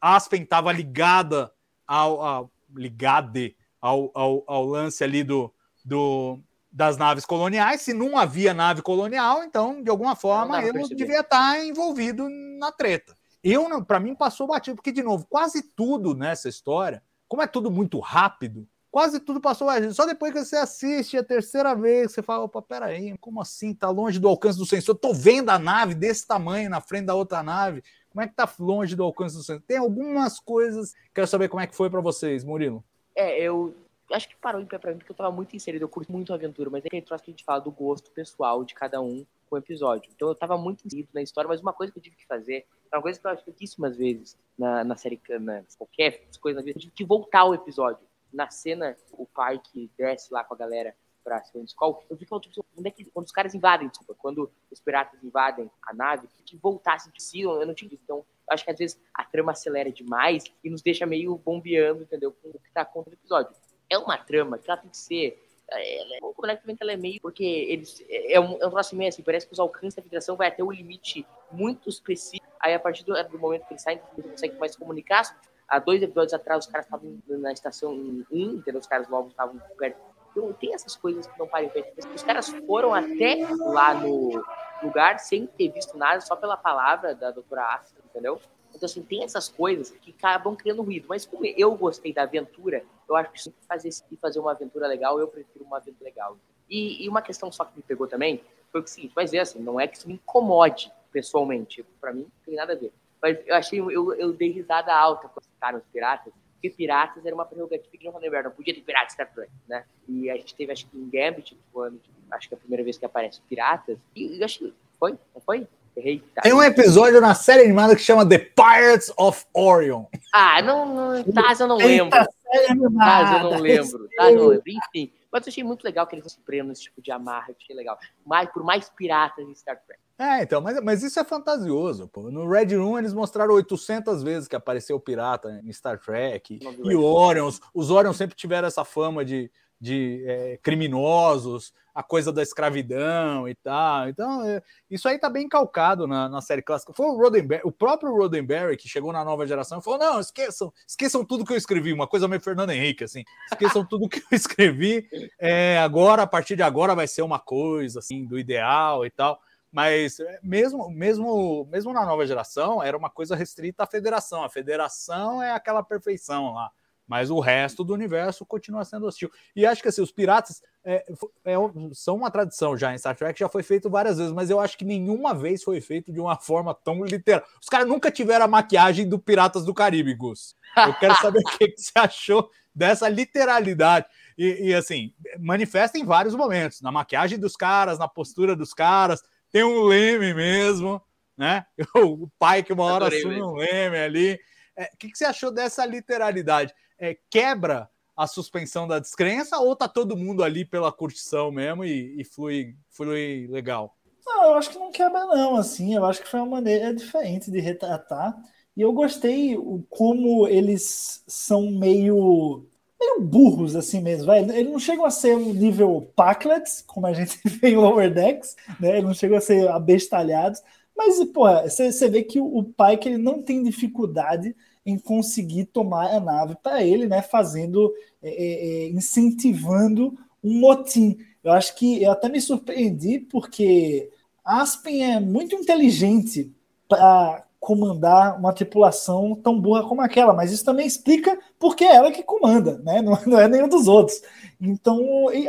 a Aspen estava ligada ao, ao ligade ao, ao, ao lance ali do, do, das naves coloniais. Se não havia nave colonial, então, de alguma forma, ele devia estar envolvido na treta. Eu, para mim, passou batido, porque, de novo, quase tudo nessa história, como é tudo muito rápido, quase tudo passou. Só depois que você assiste a terceira vez, você fala, opa, peraí, como assim? Tá longe do alcance do sensor. Tô vendo a nave desse tamanho na frente da outra nave. Como é que tá longe do alcance do sensor? Tem algumas coisas. Quero saber como é que foi para vocês, Murilo. É, eu acho que parou em pé pra mim porque eu tava muito inserido, eu curto muito a aventura, mas é aquele troço que a gente fala do gosto pessoal de cada um com o episódio. Então eu tava muito inserido na história, mas uma coisa que eu tive que fazer, é uma coisa que eu acho pouquíssimas vezes na, na série, na qualquer coisa na vida, eu tive que voltar ao episódio. Na cena, o pai que desce lá com a galera pra Seven Skull, eu fico tipo, onde é que, quando os caras invadem, desculpa, quando os piratas invadem a nave, que voltar, assim, que se eu não tinha visto. Então, acho que às vezes a trama acelera demais e nos deixa meio bombeando, entendeu? Com o que tá acontecendo no episódio. É uma trama que ela tem que ser. Ela é, completamente ela é meio. Porque eles. É um, é um troço meio assim, parece que os alcances da federação vai até um limite muito específico. Aí, a partir do, do momento que eles saem, eles não conseguem mais se comunicar. Há dois episódios atrás, os caras estavam na estação 1, entendeu? Os caras novos estavam perto. Então, tem essas coisas que não param. Os caras foram até lá no lugar sem ter visto nada, só pela palavra da doutora Astra, entendeu? Então, assim, tem essas coisas que acabam criando ruído. Mas como eu gostei da aventura, eu acho que se fazer, se fazer uma aventura legal, eu prefiro uma aventura legal. E, e uma questão só que me pegou também foi o seguinte, mas é assim, não é que isso me incomode pessoalmente. Pra mim, não tem nada a ver. Mas eu achei, eu, eu dei risada alta quando citaram os piratas, porque piratas era uma prerrogativa que não lembrar, não podia ter piratas Star Trek, né? E a gente teve, acho que em Gambit, tipo, ano, de- acho que é a primeira vez que aparece piratas, e eu acho que foi, não foi? Errei. Tá. Tem um episódio na série animada que chama The Pirates of Orion. Ah, não, não, Taz eu não lembro. série Taz animada. eu não lembro. Taz eu não lembro. Enfim, mas eu achei muito legal que eles se prendam nesse tipo de amarra, eu achei legal. Mais, por mais piratas em Star Trek. É, então, mas, mas isso é fantasioso, pô. No Red Room eles mostraram 800 vezes que apareceu o pirata em Star Trek. E Orions, os Orions sempre tiveram essa fama de, de é, criminosos, a coisa da escravidão e tal. Então, é, isso aí tá bem calcado na, na série clássica. Foi o Roddenberry, o próprio Roddenberry que chegou na nova geração e falou: não, esqueçam, esqueçam tudo que eu escrevi, uma coisa meio Fernando Henrique, assim, esqueçam tudo que eu escrevi. É, agora, a partir de agora, vai ser uma coisa assim do ideal e tal. Mas é, mesmo, mesmo, mesmo na nova geração, era uma coisa restrita à federação. A federação é aquela perfeição lá mas o resto do universo continua sendo hostil. E acho que assim, os piratas é, é, são uma tradição já em Star Trek, já foi feito várias vezes, mas eu acho que nenhuma vez foi feito de uma forma tão literal. Os caras nunca tiveram a maquiagem do Piratas do Caribe, Gus. Eu quero saber o que, que, você achou dessa literalidade. E, e, assim, manifesta em vários momentos, na maquiagem dos caras, na postura dos caras, tem um leme mesmo, né? O pai que uma hora assume um leme ali. O é, que, que você achou dessa literalidade? é, quebra a suspensão da descrença ou tá todo mundo ali pela curtição mesmo e, e flui, flui legal? Não, eu acho que não quebra, não. Assim, eu acho que foi uma maneira diferente de retratar. E eu gostei como eles são meio, meio burros, assim mesmo. Vai. Eles não chegam a ser um nível Packlets, como a gente vê em Lower Decks, né? Eles não chegam a ser abestalhados. Mas, pô, você vê que o, o Pike ele não tem dificuldade em conseguir tomar a nave para ele, né? Fazendo, é, é, é, incentivando um motim. Eu acho que eu até me surpreendi porque Aspen é muito inteligente para comandar uma tripulação tão burra como aquela, mas isso também explica porque é ela que comanda, né? Não, não é nenhum dos outros. Então,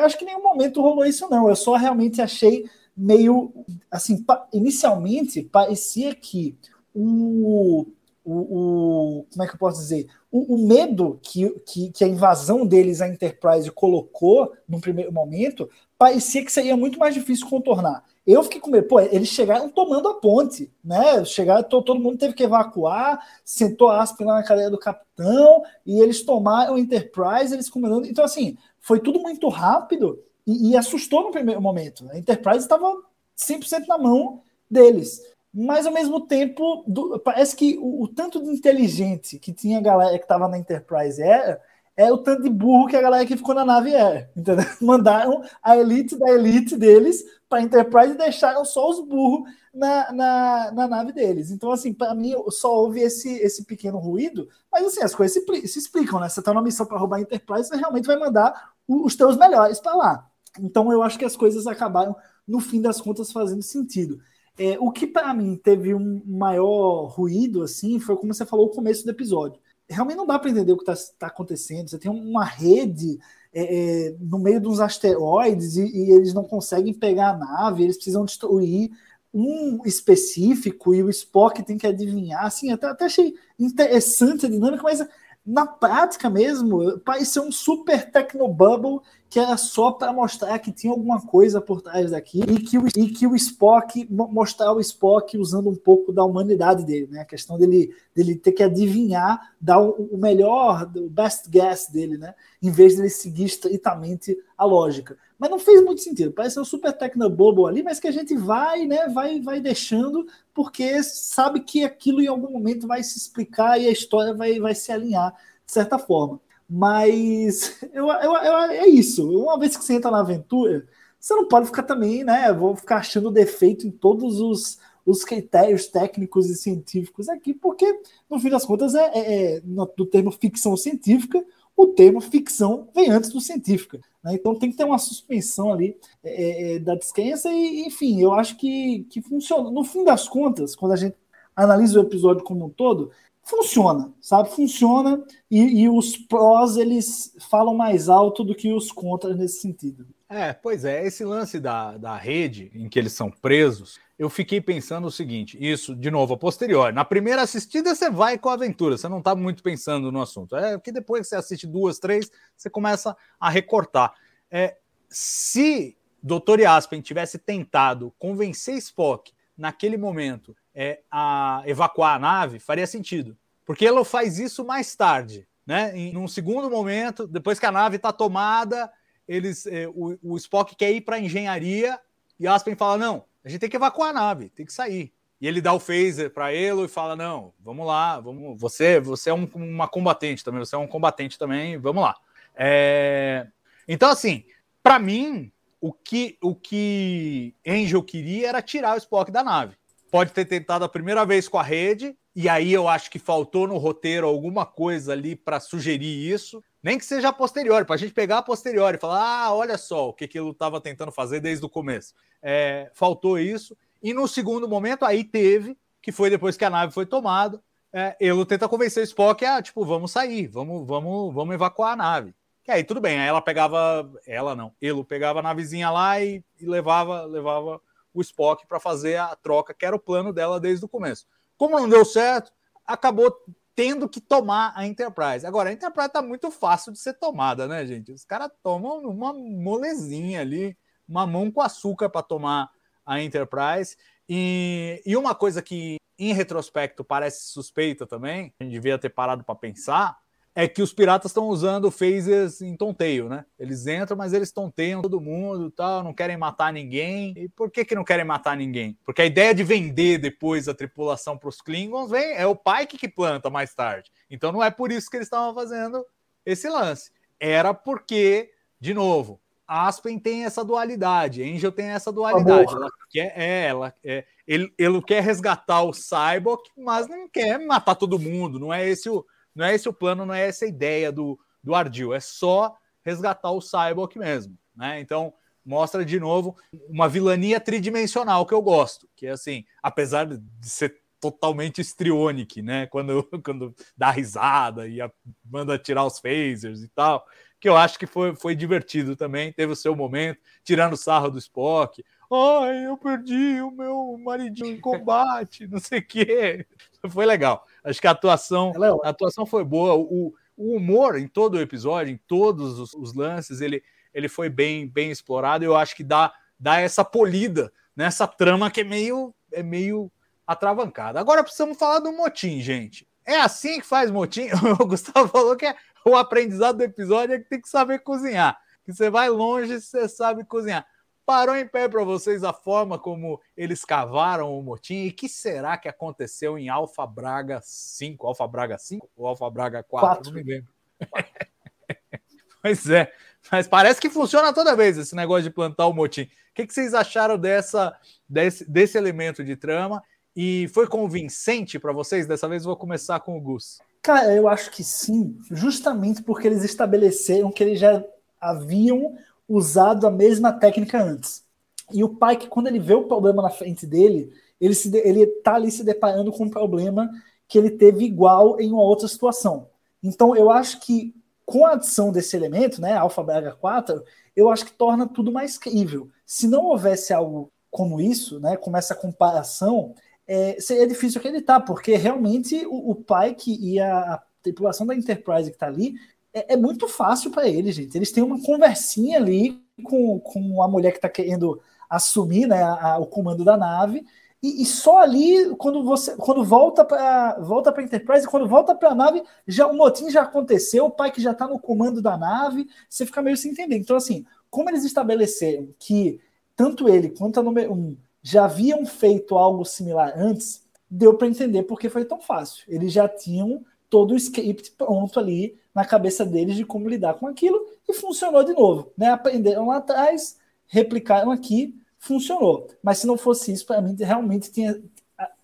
acho que em nenhum momento rolou isso, não. Eu só realmente achei meio assim, inicialmente parecia que o o, o, como é que eu posso dizer? O, o medo que, que, que, a invasão deles à Enterprise colocou num primeiro momento parecia que seria muito mais difícil contornar. Eu fiquei com medo, pô, eles chegaram tomando a ponte, né? Chegaram, todo mundo teve que evacuar, sentou a Aspen lá na cadeira do capitão, e eles tomaram o Enterprise, eles comandando. Então, assim, foi tudo muito rápido e, e assustou no primeiro momento. A Enterprise estava 100% na mão deles mas ao mesmo tempo do, parece que o, o, tanto de inteligente que tinha a galera que estava na Enterprise era é o tanto de burro que a galera que ficou na nave é, entendeu? Mandaram a elite da elite deles para Enterprise e deixaram só os burros na, na, na nave deles. Então, assim, para mim só houve esse, esse pequeno ruído, mas assim, as coisas se, se explicam, né? Você está numa missão para roubar a Enterprise, você realmente vai mandar os teus melhores para lá. Então, eu acho que as coisas acabaram, no fim das contas, fazendo sentido. É, o que para mim teve um maior ruído, assim, foi como você falou o começo do episódio. Realmente não dá para entender o que está tá acontecendo. Você tem uma rede é, é, no meio dos asteroides e, e, eles não conseguem pegar a nave, eles precisam destruir um específico e o Spock tem que adivinhar. Assim, até, até achei interessante a dinâmica, mas na prática mesmo, parecia um super Tecnobubble que era só para mostrar que tinha alguma coisa por trás daqui e que, o, e que o Spock, mostrar o Spock usando um pouco da humanidade dele, né? A questão dele, dele ter que adivinhar, dar o, o melhor, o best guess dele, né? Em vez de ele seguir estritamente a lógica. Mas não fez muito sentido. Parece um super Tecnobubble ali, mas que a gente vai, né? Vai, vai deixando porque sabe que aquilo em algum momento vai se explicar e a história vai, vai se alinhar de certa forma. Mas eu, eu, eu, é isso. Uma vez que você entra na aventura, você não pode ficar também, né? Vou ficar achando defeito em todos os, os critérios técnicos e científicos aqui, porque no fim das contas é, é, é do termo ficção científica, o termo ficção vem antes do científica. Né? Então tem que ter uma suspensão ali é, é, da descrença e, enfim, eu acho que, que funciona. No fim das contas, quando a gente analisa o episódio como um todo, funciona, sabe? Funciona e, e, os prós eles falam mais alto do que os contras nesse sentido. É, pois é, esse lance da, da rede em que eles são presos, eu fiquei pensando o seguinte: isso, de novo, a posteriori. Na primeira assistida, você vai com a aventura, você não está muito pensando no assunto. É que depois que você assiste duas, três, você começa a recortar. É, se Dr. Aspen tivesse tentado convencer Spock naquele momento é, a evacuar a nave, faria sentido. Porque ela faz isso mais tarde, né? Em um segundo momento, depois que a nave está tomada, eles, é, o, o, Spock quer ir para a engenharia e Aspen fala: não, a gente tem que evacuar a nave, tem que sair. E ele dá o phaser para ele e fala: não, vamos lá, vamos, você, você é um, uma combatente também, você é um combatente também, vamos lá. É, Então, assim, para mim, o que, o que Angel queria era tirar o Spock da nave. Pode ter tentado a primeira vez com a rede, e aí eu acho que faltou no roteiro alguma coisa ali para sugerir isso. Nem que seja a posteriori, para a gente pegar a posteriori e falar: ah, olha só o que, que ele estava tentando fazer desde o começo. É, faltou isso. E no segundo momento, aí teve, que foi depois que a nave foi tomada. É, Elo tenta convencer o Spock a, tipo, vamos sair, vamos, vamos, vamos evacuar a nave. Que aí tudo bem, aí ela pegava, ela não, Elo pegava a navezinha lá e, e levava, levava o Spock para fazer a troca, que era o plano dela desde o começo. Como não deu certo, acabou tendo que tomar a Enterprise. Agora, a Enterprise tá muito fácil de ser tomada, né, gente? Os caras tomam uma molezinha ali, uma mão com açúcar para tomar a Enterprise. E, e uma coisa que, em retrospecto, parece suspeita também, a gente devia ter parado para pensar, é que os piratas estão usando phasers em tonteio, né? Eles entram, mas eles tonteiam todo mundo, tal, não querem matar ninguém. E por que que não querem matar ninguém? Porque a ideia de vender depois a tripulação para os Klingons vem é o Pike que planta mais tarde. Então não é por isso que eles estavam fazendo esse lance. Era porque, de novo, Aspen tem essa dualidade, Angel tem essa dualidade. Ela quer, é, ela, é, ele, ele quer resgatar o Cyborg, mas não quer matar todo mundo. Não é esse o não é esse o plano, não é essa a ideia do, do Ardil, é só resgatar o Cyborg mesmo, né? Então, mostra de novo uma vilania tridimensional que eu gosto, que é assim, apesar de ser totalmente estrionic, né? Quando, quando dá risada e a, manda tirar os phasers e tal, que eu acho que foi, foi divertido também, teve o seu momento, tirando sarro do Spock. Ai, eu perdi o meu maridinho em combate, não sei o quê. Foi legal. Acho que a atuação, é a atuação foi boa. O, o, humor em todo o episódio, em todos os, os, lances, ele, ele foi bem, bem explorado. Eu acho que dá, dá essa polida nessa trama que é meio, é meio atravancada. Agora precisamos falar do motim, gente. É assim que faz motim? O Gustavo falou que é, o aprendizado do episódio é que tem que saber cozinhar. Que você vai longe se você sabe cozinhar. Parou em pé para vocês a forma como eles cavaram o motim? E que será que aconteceu em Alfa Braga 5? Alfa Braga 5 ou Alfa Braga 4? 4. Não me lembro. pois é, mas parece que funciona toda vez esse negócio de plantar o motim. O que, que vocês acharam dessa, desse, desse elemento de trama? E foi convincente para vocês? Dessa vez vou começar com o Gus. Cara, eu acho que sim, justamente porque eles estabeleceram que eles já haviam usado a mesma técnica antes. E o pai, que quando ele vê o problema na frente dele, ele, se, ele tá ali se deparando com um problema que ele teve igual em uma outra situação. Então, eu acho que com a adição desse elemento, né, Alpha Braga 4, eu acho que torna tudo mais crível. Se não houvesse algo como isso, né, como essa comparação, é, seria difícil acreditar, porque realmente o, o Pike e a, a tripulação da Enterprise que está ali é, é muito fácil para eles, gente. Eles têm uma conversinha ali com, com a mulher que está querendo assumir né, a, a, o comando da nave. E, e, só ali, quando você quando volta para volta para Enterprise, quando volta para a nave, já o motim já aconteceu, o pai que já está no comando da nave, você fica meio sem entender. Então, assim, como eles estabeleceram que tanto ele quanto a número um já haviam feito algo similar antes, deu para entender porque foi tão fácil. Eles já tinham todo o script pronto ali na cabeça deles de como lidar com aquilo e funcionou de novo. Né? Aprenderam lá atrás, replicaram aqui, funcionou. Mas se não fosse isso, para mim realmente tinha,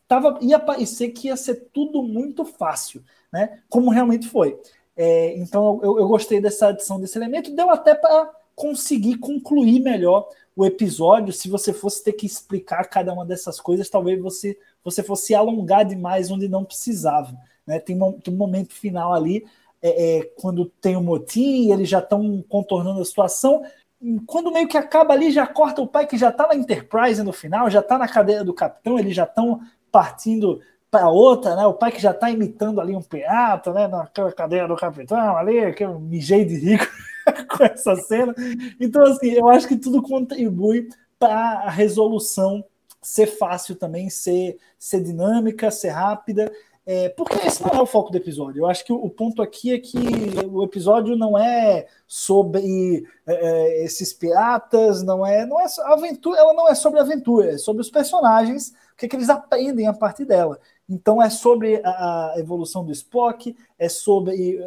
tava, ia parecer que ia ser tudo muito fácil, né? como realmente foi. É, então eu, eu gostei dessa adição desse elemento, deu até para conseguir concluir melhor o episódio. Se você fosse ter que explicar cada uma dessas coisas, talvez você, você fosse alongar demais onde não precisava. Né? Tem, um, tem um momento final ali, é, é, quando tem o motim, eles já estão contornando a situação. Quando meio que acaba ali, já corta o pai que já está na Enterprise no final, já está na cadeira do capitão, eles já estão partindo para outra, né? O pai que já está imitando ali um pirata, né? Naquela cadeira do capitão ali, que eu mijei de rico com essa cena. Então, assim, eu acho que tudo contribui para a resolução ser fácil também, ser, ser dinâmica, ser rápida. É, porque esse não é o foco do episódio. Eu acho que o, ponto aqui é que o episódio não é sobre é, é, esses piratas, não é, não é aventura, ela não é sobre aventura, é sobre os personagens, o que, é que eles aprendem a partir dela. Então é sobre a, a evolução do Spock, é sobre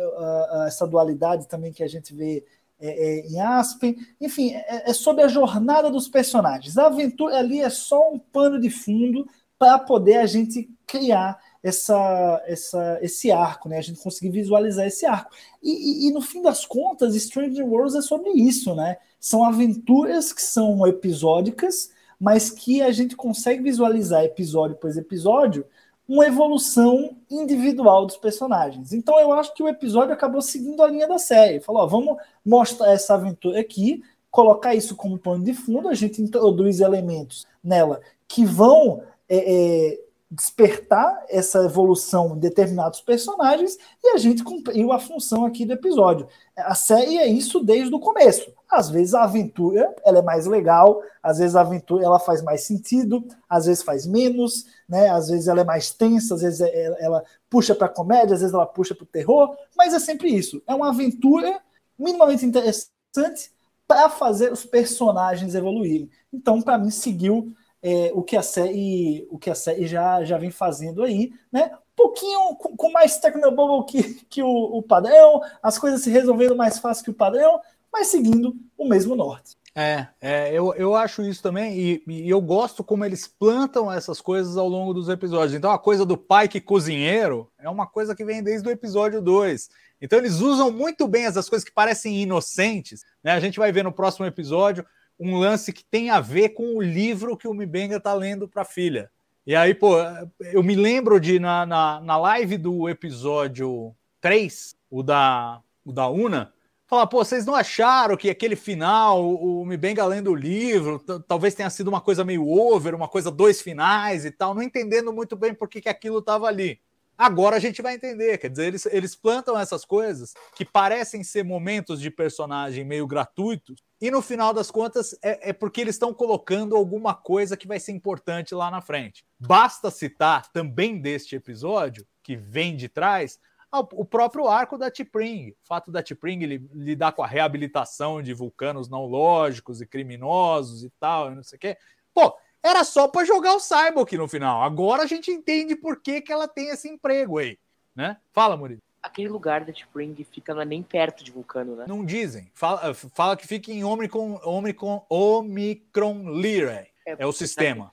essa dualidade também que a gente vê é, é, em Aspen. Enfim, é, sobre a jornada dos personagens. A aventura ali é só um pano de fundo para poder a gente criar essa, essa, esse arco, né? A gente conseguir visualizar esse arco. E, e, e, no fim das contas, Stranger Worlds é sobre isso, né? São aventuras que são episódicas, mas que a gente consegue visualizar episódio por episódio uma evolução individual dos personagens. Então eu acho que o episódio acabou seguindo a linha da série. Falou, ó, vamos mostrar essa aventura aqui, colocar isso como pano de fundo, a gente introduz elementos nela que vão é, é, despertar essa evolução em determinados personagens e a gente cumpriu a função aqui do episódio. A série é isso desde o começo. Às vezes a aventura ela é mais legal, às vezes a aventura ela faz mais sentido, às vezes faz menos, né? Às vezes ela é mais tensa, às vezes ela, ela puxa para comédia, às vezes ela puxa para o terror, mas é sempre isso. É uma aventura minimamente interessante para fazer os personagens evoluírem. Então, para mim, seguiu é, o que a série, o que a série já, já vem fazendo aí, né? Pouquinho com, com mais Technobubble que, que o, o, padrão, as coisas se resolvendo mais fácil que o padrão, mas seguindo o mesmo norte. É, é eu, eu acho isso também, e, e, eu gosto como eles plantam essas coisas ao longo dos episódios. Então, a coisa do pai que cozinheiro é uma coisa que vem desde o episódio 2. Então, eles usam muito bem essas coisas que parecem inocentes. Né? A gente vai ver no próximo episódio um lance que tem a ver com o livro que o Mibenga está lendo para a filha. E aí, pô, eu me lembro de na, na, na live do episódio 3, o da, o da Una, falar, pô, vocês não acharam que aquele final, o, o Mibenga lendo o livro, talvez tenha sido uma coisa meio over, uma coisa dois finais e tal, não entendendo muito bem por que, que aquilo estava ali. Agora a gente vai entender, quer dizer, eles, eles plantam essas coisas que parecem ser momentos de personagem meio gratuitos, e no final das contas é, é porque eles estão colocando alguma coisa que vai ser importante lá na frente. Basta citar também deste episódio, que vem de trás, o próprio arco da T'Pring. O fato da T'Pring lidar com a reabilitação de vulcanos não lógicos e criminosos e tal, não sei o quê. Pô, era só para jogar o Cyborg no final. Agora a gente entende por que, que ela tem esse emprego aí, né? Fala, Murilo. Aquele lugar da Spring fica não é nem perto de Vulcano, né? Não dizem. Fala, fala que fica em Omicron, Omicron, Omicron Lyrae. É, é, o sistema.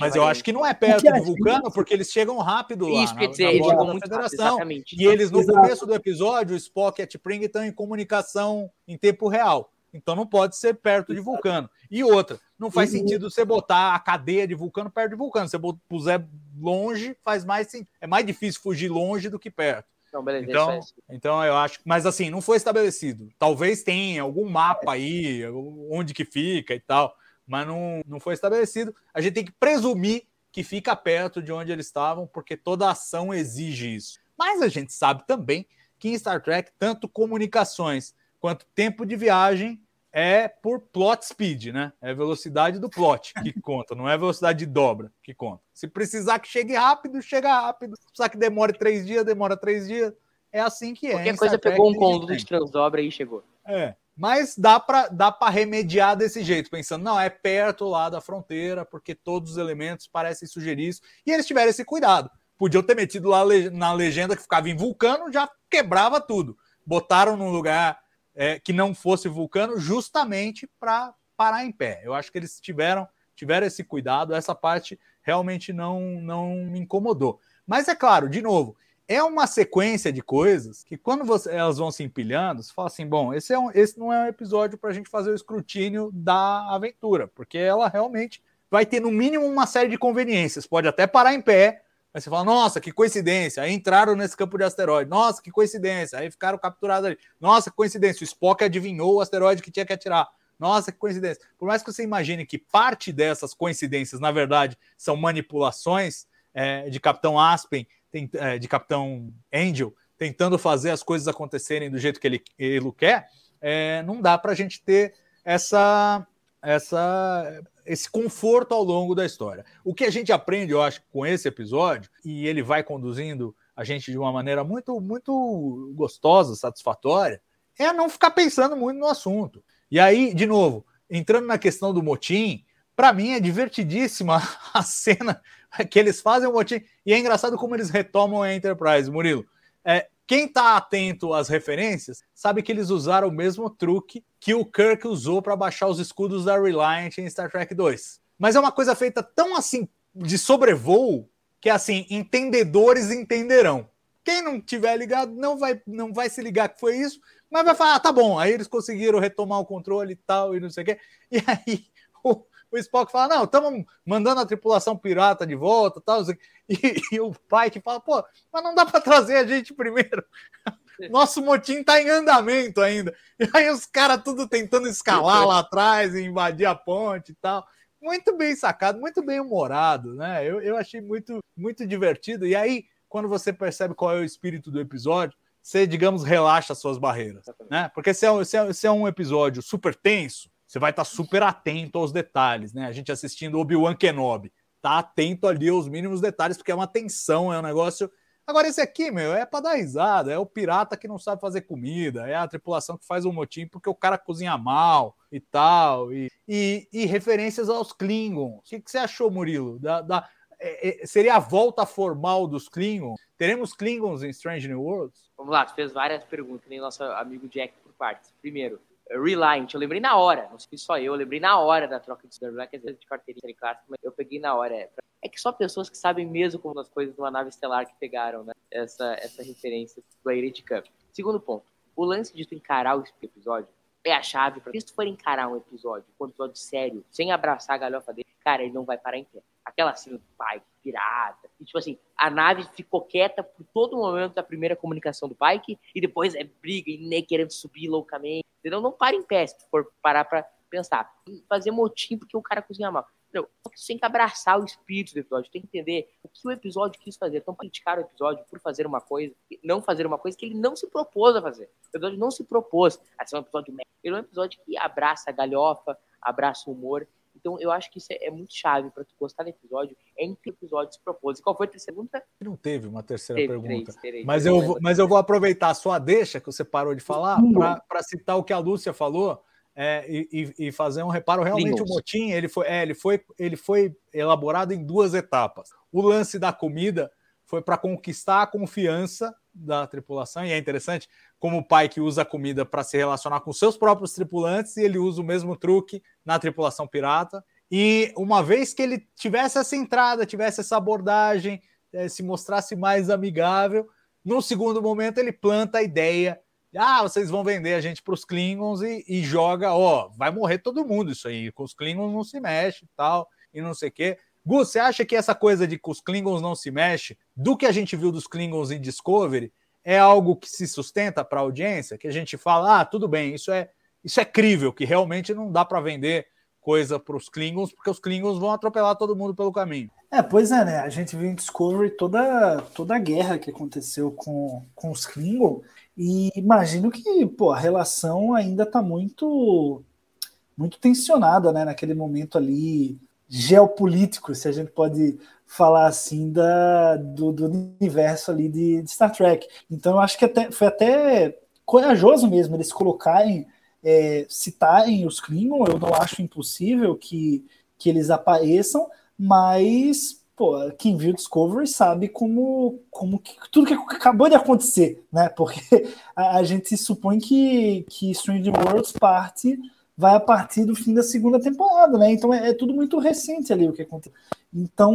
Mas eu acho que não é perto do vulcano, porque eles chegam rápido lá. Isso, quer dizer, eles chegam muito federação. Rápido, e eles, no Exato. começo do episódio, o Spock e a T'Pring estão em comunicação em tempo real. Então não pode ser perto de vulcano. E outra, não faz uhum. sentido você botar a cadeia de vulcano perto de vulcano. Se você puser longe, faz mais É mais difícil fugir longe do que perto. Então, beleza, então, então eu acho, mas assim, não foi estabelecido. Talvez tenha algum mapa aí, onde que fica e tal, mas não, não foi estabelecido. A gente tem que presumir que fica perto de onde eles estavam, porque toda ação exige isso. Mas a gente sabe também que em Star Trek, tanto comunicações quanto tempo de viagem é por plot speed, né? É velocidade do plot que conta, não é velocidade de dobra que conta. Se precisar que chegue rápido, chega rápido. Se precisar que demore três dias, demora três dias. É assim que é. Qualquer coisa pegou um conduto de transdobra e chegou. É. Mas dá para dá remediar desse jeito, pensando, não, é perto lá da fronteira, porque todos os elementos parecem sugerir isso. E eles tiveram esse cuidado. Podiam ter metido lá na legenda que ficava em vulcano, já quebrava tudo. Botaram num lugar é, que não fosse vulcano, justamente para parar em pé. Eu acho que eles tiveram, tiveram esse cuidado, essa parte realmente não, não me incomodou. Mas é claro, de novo, é uma sequência de coisas que quando você, elas vão se empilhando, você fala assim, bom, esse, é um, esse não é um episódio para a gente fazer o escrutínio da aventura, porque ela realmente vai ter no mínimo uma série de conveniências. Pode até parar em pé, Aí você fala, nossa, que coincidência. Aí entraram nesse campo de asteroide. Nossa, que coincidência. Aí ficaram capturados ali. Nossa, que coincidência. O Spock adivinhou o asteroide que tinha que atirar. Nossa, que coincidência. Por mais que você imagine que parte dessas coincidências, na verdade, são manipulações é, de Capitão Aspen, tem, é, de Capitão Angel, tentando fazer as coisas acontecerem do jeito que ele, ele quer, é, não dá para a gente ter essa, essa esse conforto ao longo da história. O que a gente aprende, eu acho, com esse episódio, e ele vai conduzindo a gente de uma maneira muito, muito gostosa, satisfatória, é não ficar pensando muito no assunto. E aí, de novo, entrando na questão do motim, para mim é divertidíssima a cena que eles fazem o motim, e é engraçado como eles retomam a Enterprise, Murilo. É, quem está atento às referências sabe que eles usaram o mesmo truque que o Kirk usou para baixar os escudos da Reliant em Star Trek 2. Mas é uma coisa feita tão assim de sobrevoo que assim, entendedores entenderão. Quem não tiver ligado não vai não vai se ligar que foi isso, mas vai falar, ah, tá bom. Aí eles conseguiram retomar o controle e tal e não sei o quê. E aí o, o Spock fala: não, estamos mandando a tripulação pirata de volta tal. E, e o pai que fala: pô, mas não dá para trazer a gente primeiro. Nosso motim tá em andamento ainda. E aí os caras tudo tentando escalar lá atrás e invadir a ponte e tal. Muito bem sacado, muito bem humorado, né? Eu, eu achei muito, muito divertido. E aí, quando você percebe qual é o espírito do episódio, você, digamos, relaxa suas barreiras, né? Porque se é, se é, se é um episódio super tenso, você vai estar super atento aos detalhes, né? A gente assistindo Obi-Wan Kenobi, tá atento ali aos mínimos detalhes, porque é uma tensão, é um negócio Agora, esse aqui, meu, é para dar risada. É o pirata que não sabe fazer comida, é a tripulação que faz um motim porque o cara cozinha mal e tal. E, e, e referências aos Klingons. O que, que você achou, Murilo? Da, da é, é, seria a volta formal dos Klingons? Teremos Klingons em Strange New Worlds? Vamos lá, tu fez várias perguntas, nem nosso amigo Jack por partes. Primeiro, Reliant, eu lembrei na hora, não sei se só eu, eu lembrei na hora da troca de Superman, quer dizer, de carteirinha clássica, mas eu peguei na hora. É, é, que só pessoas que sabem mesmo como as coisas de uma nave estelar que pegaram né, essa, essa referência do Irate Cup. Segundo ponto, o lance de tu encarar o episódio é a chave para se tu for encarar um episódio, um episódio sério, sem abraçar a galhofa dele, cara, ele não vai parar em pé. Aquela cena do Pike, pirata, e, tipo assim, a nave ficou quieta por todo o momento da primeira comunicação do Pike, e depois é briga, e nem querendo subir loucamente, entendeu? Não para em pé se tu for parar pra pensar. Fazer motim porque o cara cozinha mal. Entendeu? Só que você tem que abraçar o espírito do episódio, tem que entender o que o episódio quis fazer. Então, criticar o episódio por fazer uma coisa, não fazer uma coisa que ele não se propôs a fazer. O episódio não se propôs a ser um episódio Ele é um episódio que abraça a galhofa, abraça o humor. Então, eu acho que isso é muito chave para tu gostar do episódio, é em que o episódio se propôs. E qual foi a terceira pergunta? Não teve uma terceira teve, pergunta. Três, três, mas, eu vou, mas eu vou aproveitar a sua deixa, que você parou de falar, para citar o que a Lúcia falou é, e, e, fazer um reparo. Realmente, o motim ele foi, é, ele, foi, ele foi elaborado em duas etapas. O lance da comida foi para conquistar a confiança da tripulação, e é interessante como o pai que usa a comida para se relacionar com seus próprios tripulantes, e ele usa o mesmo truque na tripulação pirata. E uma vez que ele tivesse essa entrada, tivesse essa abordagem, é, se mostrasse mais amigável, no segundo momento ele planta a ideia ah, vocês vão vender a gente para os Klingons e, e, joga, ó, vai morrer todo mundo isso aí, com os Klingons não se mexe e tal, e não sei o quê. Gus, você acha que essa coisa de que os Klingons não se mexe, do que a gente viu dos Klingons em Discovery, é algo que se sustenta para a audiência? Que a gente fala, ah, tudo bem, isso é, isso é crível, que realmente não dá para vender coisa para os Klingons, porque os Klingons vão atropelar todo mundo pelo caminho. É, pois é, né? A gente viu em Discovery toda, toda a guerra que aconteceu com, com os Klingons, e imagino que pô, a relação ainda está muito, muito tensionada, né? Naquele momento ali geopolítico, se a gente pode falar assim, da, do, do universo ali de, de, Star Trek. Então eu acho que até, foi até corajoso mesmo eles colocarem, é, citarem os Klingons, eu não acho impossível que, que eles apareçam, mas pô, quem viu Discovery sabe como, como que, tudo que acabou de acontecer, né? Porque a, a gente supõe que, que Strange Worlds parte vai a partir do fim da segunda temporada, né? Então é, é, tudo muito recente ali o que aconteceu. Então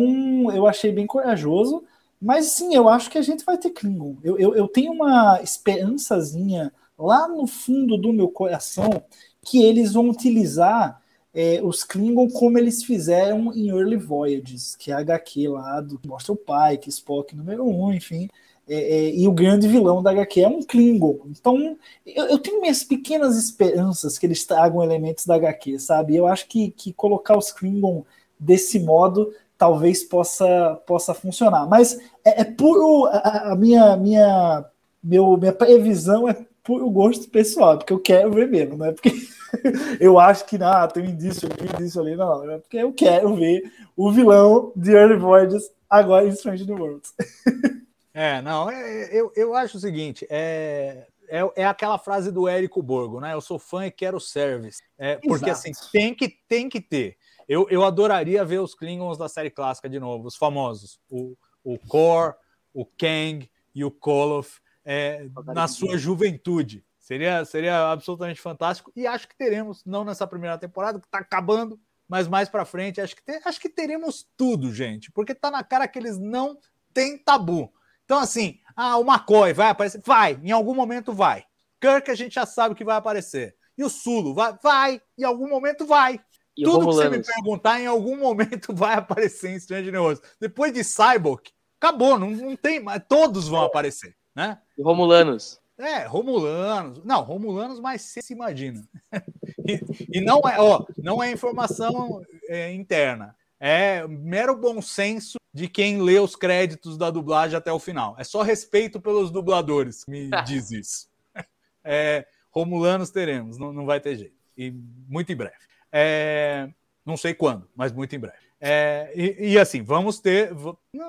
eu achei bem corajoso, mas sim, eu acho que a gente vai ter Klingon. Eu, eu, eu tenho uma esperançazinha lá no fundo do meu coração que eles vão utilizar é, os Klingon como eles fizeram em Early Voyages, que é a HQ lá do mostra o Pike, Spock número 1, um, enfim. É, é, e o grande vilão da HQ é um Klingon. Então, eu, eu, tenho minhas pequenas esperanças que eles tragam elementos da HQ, sabe? Eu acho que, que colocar os Klingon desse modo talvez possa, possa funcionar. Mas é, é puro. A, a, minha, minha, meu, minha previsão é puro gosto pessoal, porque eu quero ver mesmo, não é porque eu acho que ah, tem um indício aqui, um indício ali, não, é porque eu quero ver o vilão de Early Voyages agora em Strange New Worlds. é, não, é, eu, eu acho o seguinte, é, é, é aquela frase do Érico Borgo, né? Eu sou fã e quero service. É, porque assim, tem que, tem que ter. Eu, eu adoraria ver os Klingons da série clássica de novo, os famosos. O, o Kor, o Kang e o Koloth é, na sua juventude Seria, seria absolutamente fantástico. E acho que teremos, não nessa primeira temporada, que tá acabando, mas mais pra frente. Acho que, te- acho que teremos tudo, gente. Porque tá na cara que eles não têm tabu. Então, assim, ah, o McCoy vai aparecer? Vai, em algum momento vai. Kirk a gente já sabe que vai aparecer. E o Sulo vai? Vai, em algum momento vai. E Tudo que você me perguntar, em algum momento vai aparecer em Strange New Worlds. Depois de Cyborg, acabou, não, não tem mais. Todos vão aparecer, né? E Romulanos. É, Romulanos. Não, Romulanos, mas você se imagina. E, e não é, ó, não é informação é, interna. É mero bom senso de quem lê os créditos da dublagem até o final. É só respeito pelos dubladores que me diz isso. É, Romulanos teremos, não, não vai ter jeito. E muito em breve. É, não sei quando, mas muito em breve. É, e, e assim, vamos ter.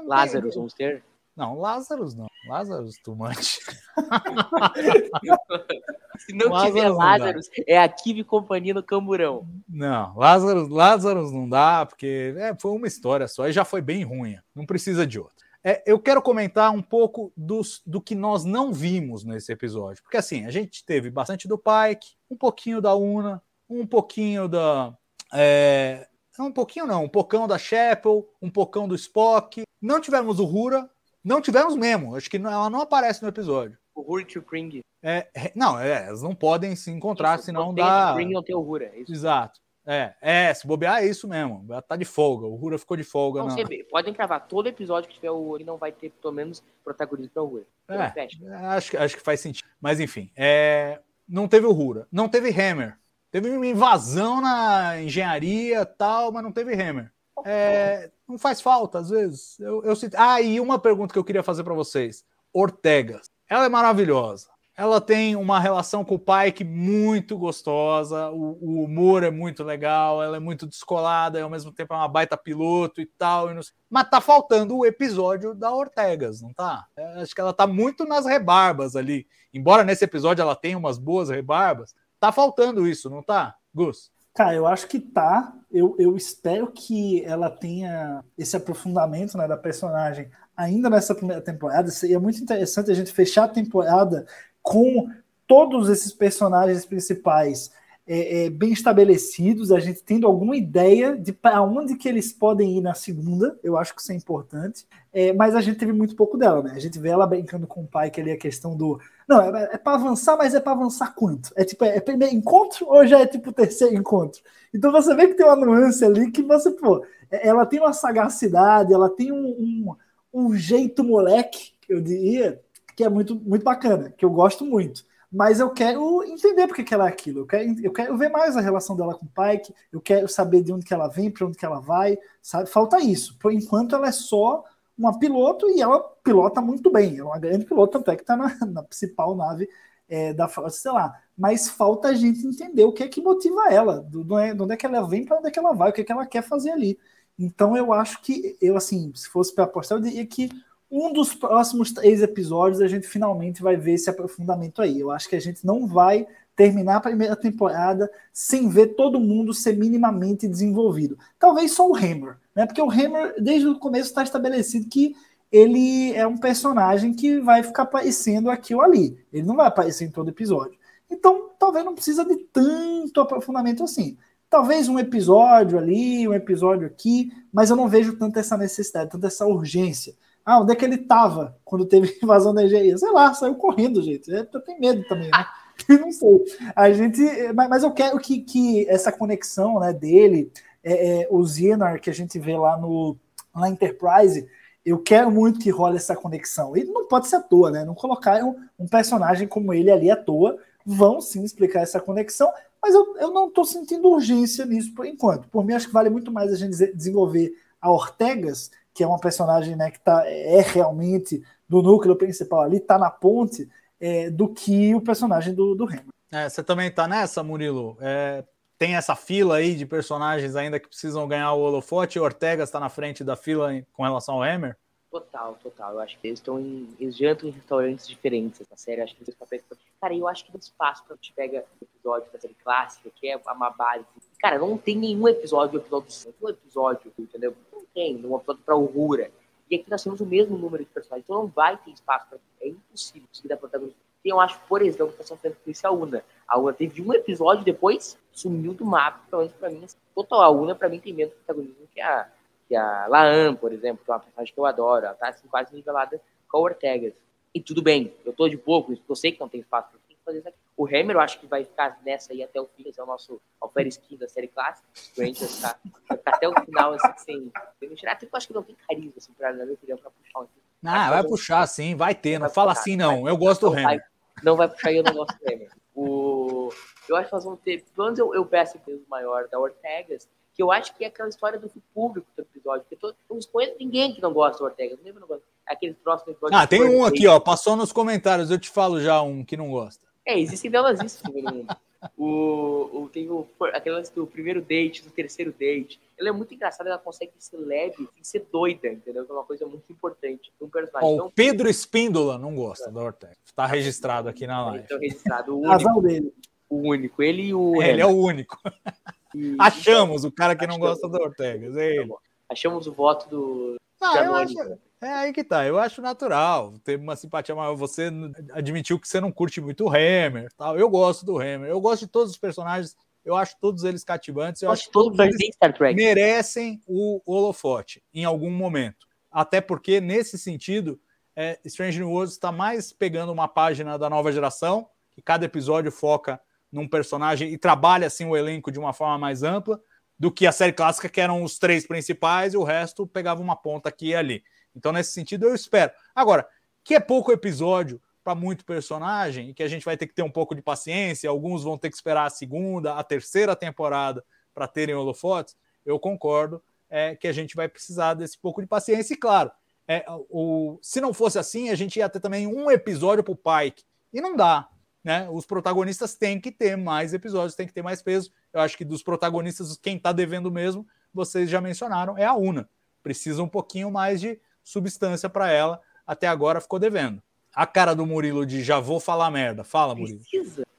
Lázaros, vamos ter? Não, Lázaros não. Lázaros, Tumante. Se não Lázaro tiver. Lázaros, é a Kive Companhia no Camburão. Não, Lázaro, Lázaros não dá, porque é, foi uma história só e já foi bem ruim. Não precisa de outra. É, eu quero comentar um pouco dos, do que nós não vimos nesse episódio. Porque assim, a gente teve bastante do Pike, um pouquinho da Una, um pouquinho da. É, não, um pouquinho não, um pocão da Chapel, um pocão do Spock. Não tivemos o Hura, não tivemos mesmo. Acho que não- ela não aparece no episódio. O Hurt e o Kring. É, é, não, é, elas não podem se encontrar, Isso, senão não tem dá. O Kring não tem o Hura. é Isso. Exato. É, é, se bobear é isso mesmo. Ela tá de folga. O Rura ficou de folga. Não, você vê, podem cravar. Todo episódio que tiver o Ori não vai ter, pelo menos, protagonismo pra o Hura. É, Fecha. acho, que- acho que faz sentido. Mas enfim, é, não teve o Rura. Não teve Hammer. Teve uma invasão na engenharia tal, mas não teve Hammer. É, não faz falta, às vezes. Eu, eu sinto- Ah, e uma pergunta que eu queria fazer para vocês. Ortegas. Ela é maravilhosa. Ela tem uma relação com o Pike muito gostosa. O, o humor é muito legal. Ela é muito descolada e ao mesmo tempo é uma baita piloto e tal. e não Mas tá faltando o episódio da Ortegas, não tá? É, acho que ela tá muito nas rebarbas ali. Embora nesse episódio ela tenha umas boas rebarbas, tá faltando isso, não tá, Gus? Cara, eu acho que tá. Eu, eu espero que ela tenha esse aprofundamento né, da personagem ainda nessa primeira temporada. Seria muito interessante a gente fechar a temporada com todos esses personagens principais é, é, bem estabelecidos, a gente tendo alguma ideia de para onde que eles podem ir na segunda. Eu acho que isso é importante. É, mas a gente teve muito pouco dela, né? A gente vê ela brincando com o pai, que ali a questão do não, é, é para avançar, mas é para avançar quanto? É tipo, é, é primeiro encontro ou já é tipo terceiro encontro? Então você vê que tem uma nuance ali que você, pô, é- ela tem uma sagacidade, ela tem um, um, um jeito moleque, eu diria, que é muito, muito bacana, que eu gosto muito. Mas eu quero entender porque que ela é aquilo. Eu quero, eu quero ver mais a relação dela com o Pike, eu quero saber de onde que ela vem, para onde que ela vai, sabe? Falta isso. Por enquanto ela é só uma piloto e ela pilota muito bem. É uma grande piloto, até que está na, na principal nave é, da Frota Estelar. Mas falta a gente entender o que é que motiva ela, do, do, de onde é que ela vem, para onde é que ela vai, o que é que ela quer fazer ali. Então eu acho que, eu assim, se fosse para apostar, eu diria que um dos próximos três episódios a gente finalmente vai ver esse aprofundamento aí. Eu acho que a gente não vai terminar a primeira temporada sem ver todo mundo ser minimamente desenvolvido. Talvez só o Hammer, né? Porque o Hammer, desde o começo, está estabelecido que ele é um personagem que vai ficar aparecendo aqui ou ali. Ele não vai aparecer em todo episódio. Então, talvez não precisa de tanto aprofundamento assim. Talvez um episódio ali, um episódio aqui, mas eu não vejo tanta essa necessidade, tanta essa urgência. Ah, onde é que ele estava quando teve invasão da engenharia? Sei lá, saiu correndo, gente. É, Eu tenho medo também, né? não sei. A gente, mas, eu quero que, que essa conexão né, dele, é, é, o Xenar que a gente vê lá no na Enterprise, eu quero muito que role essa conexão. E não pode ser à toa, né? Não colocaram um personagem como ele ali à toa. Vão sim explicar essa conexão, mas eu, eu não estou sentindo urgência nisso por enquanto. Por mim, acho que vale muito mais a gente desenvolver a Ortegas, que é uma personagem né, que tá, é realmente do núcleo principal ali, tá na ponte, é, do que o personagem do, do. É, você também tá nessa, Murilo? É, tem essa fila aí de personagens ainda que precisam ganhar o holofote e Ortega está na frente da fila com relação ao Hammer? Total, total. Eu acho que eles estão em. Eles jantam em restaurantes diferentes essa série. Acho que eles papéis. Cara, eu acho que tem espaço quando a gente pega o episódio da série clássica, que é uma base. Cara, não tem nenhum episódio, episódio, um episódio, entendeu? Não tem, um episódio pra Uhura. E aqui nós temos o mesmo número de personagens, então não vai ter espaço pra. É impossível conseguir dar protagonismo. Quem eu acho, por exemplo, que tá sofrendo com isso a Una. A Una teve um episódio depois, sumiu do mapa, pelo menos pra mim. Assim, total, a Una pra mim tem menos protagonismo que a, que a Laan, por exemplo, que é uma personagem que eu adoro. Ela tá assim, quase nivelada com a Ortegas. E tudo bem, eu tô de pouco, eu sei que não tem espaço pra tem que fazer isso aqui. O Hammer, eu acho que vai ficar nessa aí até o fim, esse é o nosso Alfer Skin da série clássica. O Rangers tá, vai ficar até o final, assim, sem, sem tirar. Até eu acho que não tem carisma, assim, pra, na minha opinião, pra puxar um Ah, vai puxar sim, vai ter. Não fala assim, não. Eu gosto do não vai, Hammer. não vai puxar e eu não gosto do Hammer. O, eu acho que nós vamos ter, pelo menos eu, eu peço o peso maior da Ortegas, que eu acho que é aquela história do público do episódio, porque todo, não conheço ninguém que não gosta do Ortegas, mesmo não gosta. Aquele próximo episódio. Ah, tem um aqui, ó. Passou nos comentários. Eu te falo já um que não gosta. É, existem delas isso no mundo. O, o, tem o, aquele lance do primeiro date, do terceiro date. Ela é muito engraçada, ela consegue ser leve e ser doida, entendeu? Que é uma coisa muito importante um personagem. Ó, Então, o Pedro Espíndola não gosta da Ortega. Está registrado aqui na live. então, registrado. O Casal único, dele. o único. Ele e o. É, ele é o único. E- Achamos o cara que não Achamos. gosta da Ortega. É ele. Achamos o voto do. Ah, eu acho, é aí que tá. Eu acho natural ter uma simpatia maior. Você admitiu que você não curte muito o Hammer. Tal. Eu gosto do Hammer. Eu gosto de todos os personagens. Eu acho todos eles cativantes. Eu Eu acho que todo todos eles merecem o holofote em algum momento. Até porque, nesse sentido, é, Strange New Worlds está mais pegando uma página da nova geração, que cada episódio foca num personagem e trabalha assim o elenco de uma forma mais ampla, do que a série clássica, que eram os três principais, e o resto pegava uma ponta aqui e ali. Então, nesse sentido, eu espero. Agora, que é pouco episódio para muito personagem, e que a gente vai ter que ter um pouco de paciência, alguns vão ter que esperar a segunda, a terceira temporada para terem holofotes, eu concordo é, que a gente vai precisar desse pouco de paciência. E claro, é, o, se não fosse assim, a gente ia ter também um episódio para o Pike. E não dá. Né? Os protagonistas têm que ter mais episódios, têm que ter mais peso. Eu acho que dos protagonistas, quem está devendo mesmo, vocês já mencionaram, é a Una. Precisa um pouquinho mais de substância para ela. Até agora ficou devendo. A cara do Murilo de já vou falar merda. Fala, Murilo. Precisa.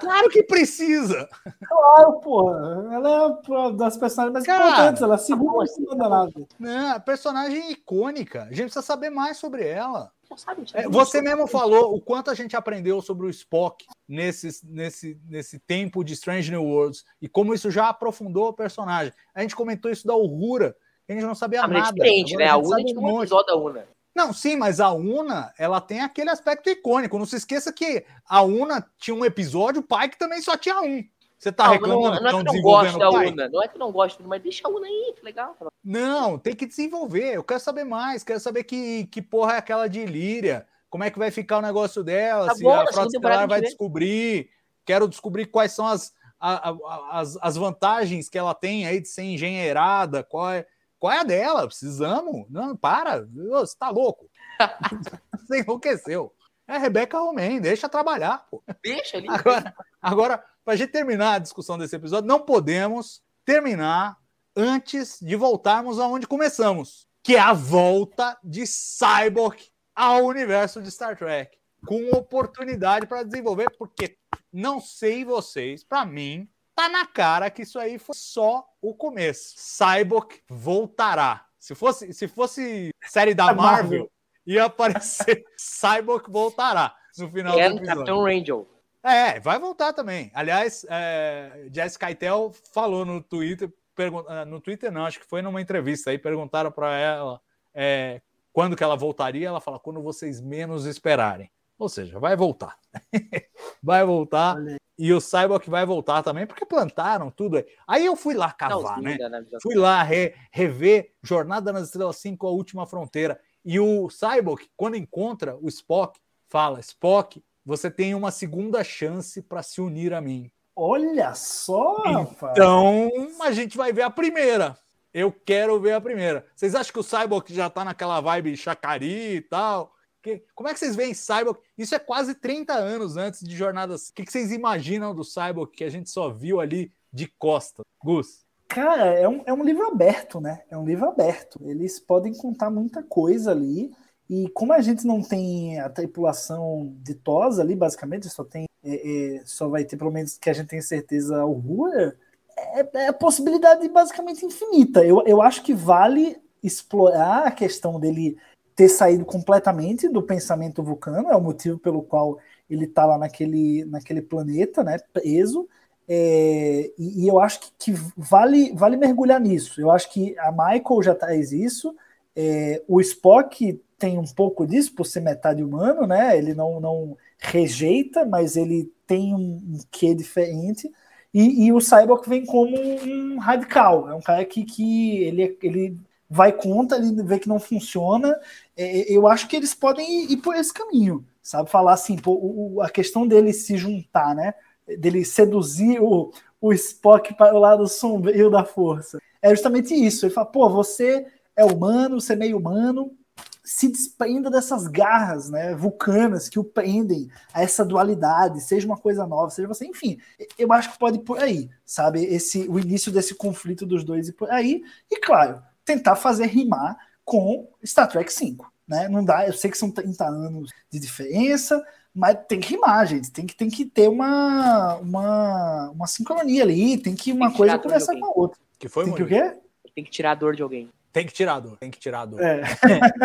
Claro que precisa. Claro, porra. Ela é uma das personagens mais Cara, importantes. Ela segura assim? cima da nave. Né? A personagem icônica. A gente precisa saber mais sobre ela. Já sabe, É, você mesmo falou o quanto a gente aprendeu sobre o Spock nesse, nesse, nesse tempo de Strange New Worlds e como isso já aprofundou o personagem. A gente comentou isso da Uhura, que a gente não sabia Ah, é nada. diferente, Agora né? A gente Una sabe tinha um monte. episódio da Una. Não, sim, mas a Una, ela tem aquele aspecto icônico. Não se esqueça que a Una tinha um episódio, o Pike também só tinha um. Você tá não, reclamando não, que não é que não gosto da? Una. Não é que não gosto, mas deixa a Una aí, que legal. Não, tem que desenvolver. Eu quero saber mais. Quero saber que, que porra é aquela de Ilíria. Como é que vai ficar o negócio dela? Tá se bom, a Frota vai descobrir. Quero descobrir quais são as, a- a- as, as vantagens que ela tem aí de ser engenheirada. Qual é, qual é a dela? Precisamos? Não, para. Você tá louco. Você enlouqueceu. É Rebeca Romain, deixa trabalhar, pô. Deixa ali. Agora, agora para a gente terminar a discussão desse episódio, não podemos terminar antes de voltarmos aonde começamos, que é a volta de Cyborg ao universo de Star Trek, com oportunidade para desenvolver, porque não sei vocês, para mim, tá na cara que isso aí foi só o começo. Cyborg voltará. Se fosse, se fosse série da A Marvel. Marvel, ia aparecer Cyborg voltará no final do É episódio. Capitão Rangel. É, vai voltar também. Aliás, é, Jessica Keitel falou no Twitter, ah, no Twitter não, acho que foi numa entrevista aí, perguntaram para ela é, quando que ela voltaria, ela fala quando vocês menos esperarem. Ou seja, vai voltar. vai voltar. Aí. E o Cyborg vai voltar também, porque plantaram tudo aí. Aí eu fui lá cavar, Finalzinho né? Fui lá re- rever Jornada nas Estrelas 5, A Última Fronteira. E o Cyborg, quando encontra o Spock, fala: Spock, você tem uma segunda chance para se unir a mim. Olha só, rapaz. Então a gente vai ver a primeira. Eu quero ver a primeira. Vocês acham que o Cyborg já tá naquela vibe chacari e tal? Que- como é que vocês veem Cyborg? Isso é quase 30 anos antes de Jornadas. O que, que vocês imaginam do Cyborg que a gente só viu ali de costa? Gus. Cara, é um, é um livro aberto, né? É um livro aberto. Eles podem contar muita coisa ali. E como a gente não tem a tripulação de TOS ali, basicamente, só tem. é, é, só vai ter, pelo menos que a gente tem certeza, o Rua, é, é a possibilidade basicamente infinita. Eu, eu acho que vale explorar a questão dele ter saído completamente do pensamento vulcano, é o motivo pelo qual ele está lá naquele, naquele planeta, né, preso. É, e, e, eu acho que, que, vale, vale mergulhar nisso. Eu acho que a Michael já traz isso. É, o Spock tem um pouco disso, por ser metade humano, né? Ele não, não rejeita, mas ele tem um, um quê diferente. E, e, o Cyborg vem como um radical. É um cara que, que ele, ele vai contra, ele vê que não funciona. É, eu acho que eles podem ir, ir por esse caminho, sabe? Falar assim, pô, o, a questão dele se juntar, né? Dele seduzir o, o Spock para o lado sombrio da força. É justamente isso. Ele fala, pô, você é humano, é meio humano, se desprenda dessas garras né, vulcanas que o prendem a essa dualidade, seja uma coisa nova, seja você, enfim, eu acho que pode ir por aí, sabe? Esse, o início desse conflito dos dois e por aí, e claro, tentar fazer rimar com Star Trek 5. Né? Não dá, eu sei que são 30 anos de diferença, mas tem que rimar, gente. Tem que, tem que ter uma, uma, uma sincronia ali, tem que uma tem que coisa conversar com a outra. Que foi, tem que o quê? Tem que tirar a dor de alguém. Tem que tirar a dor, tem que tirar a dor. É,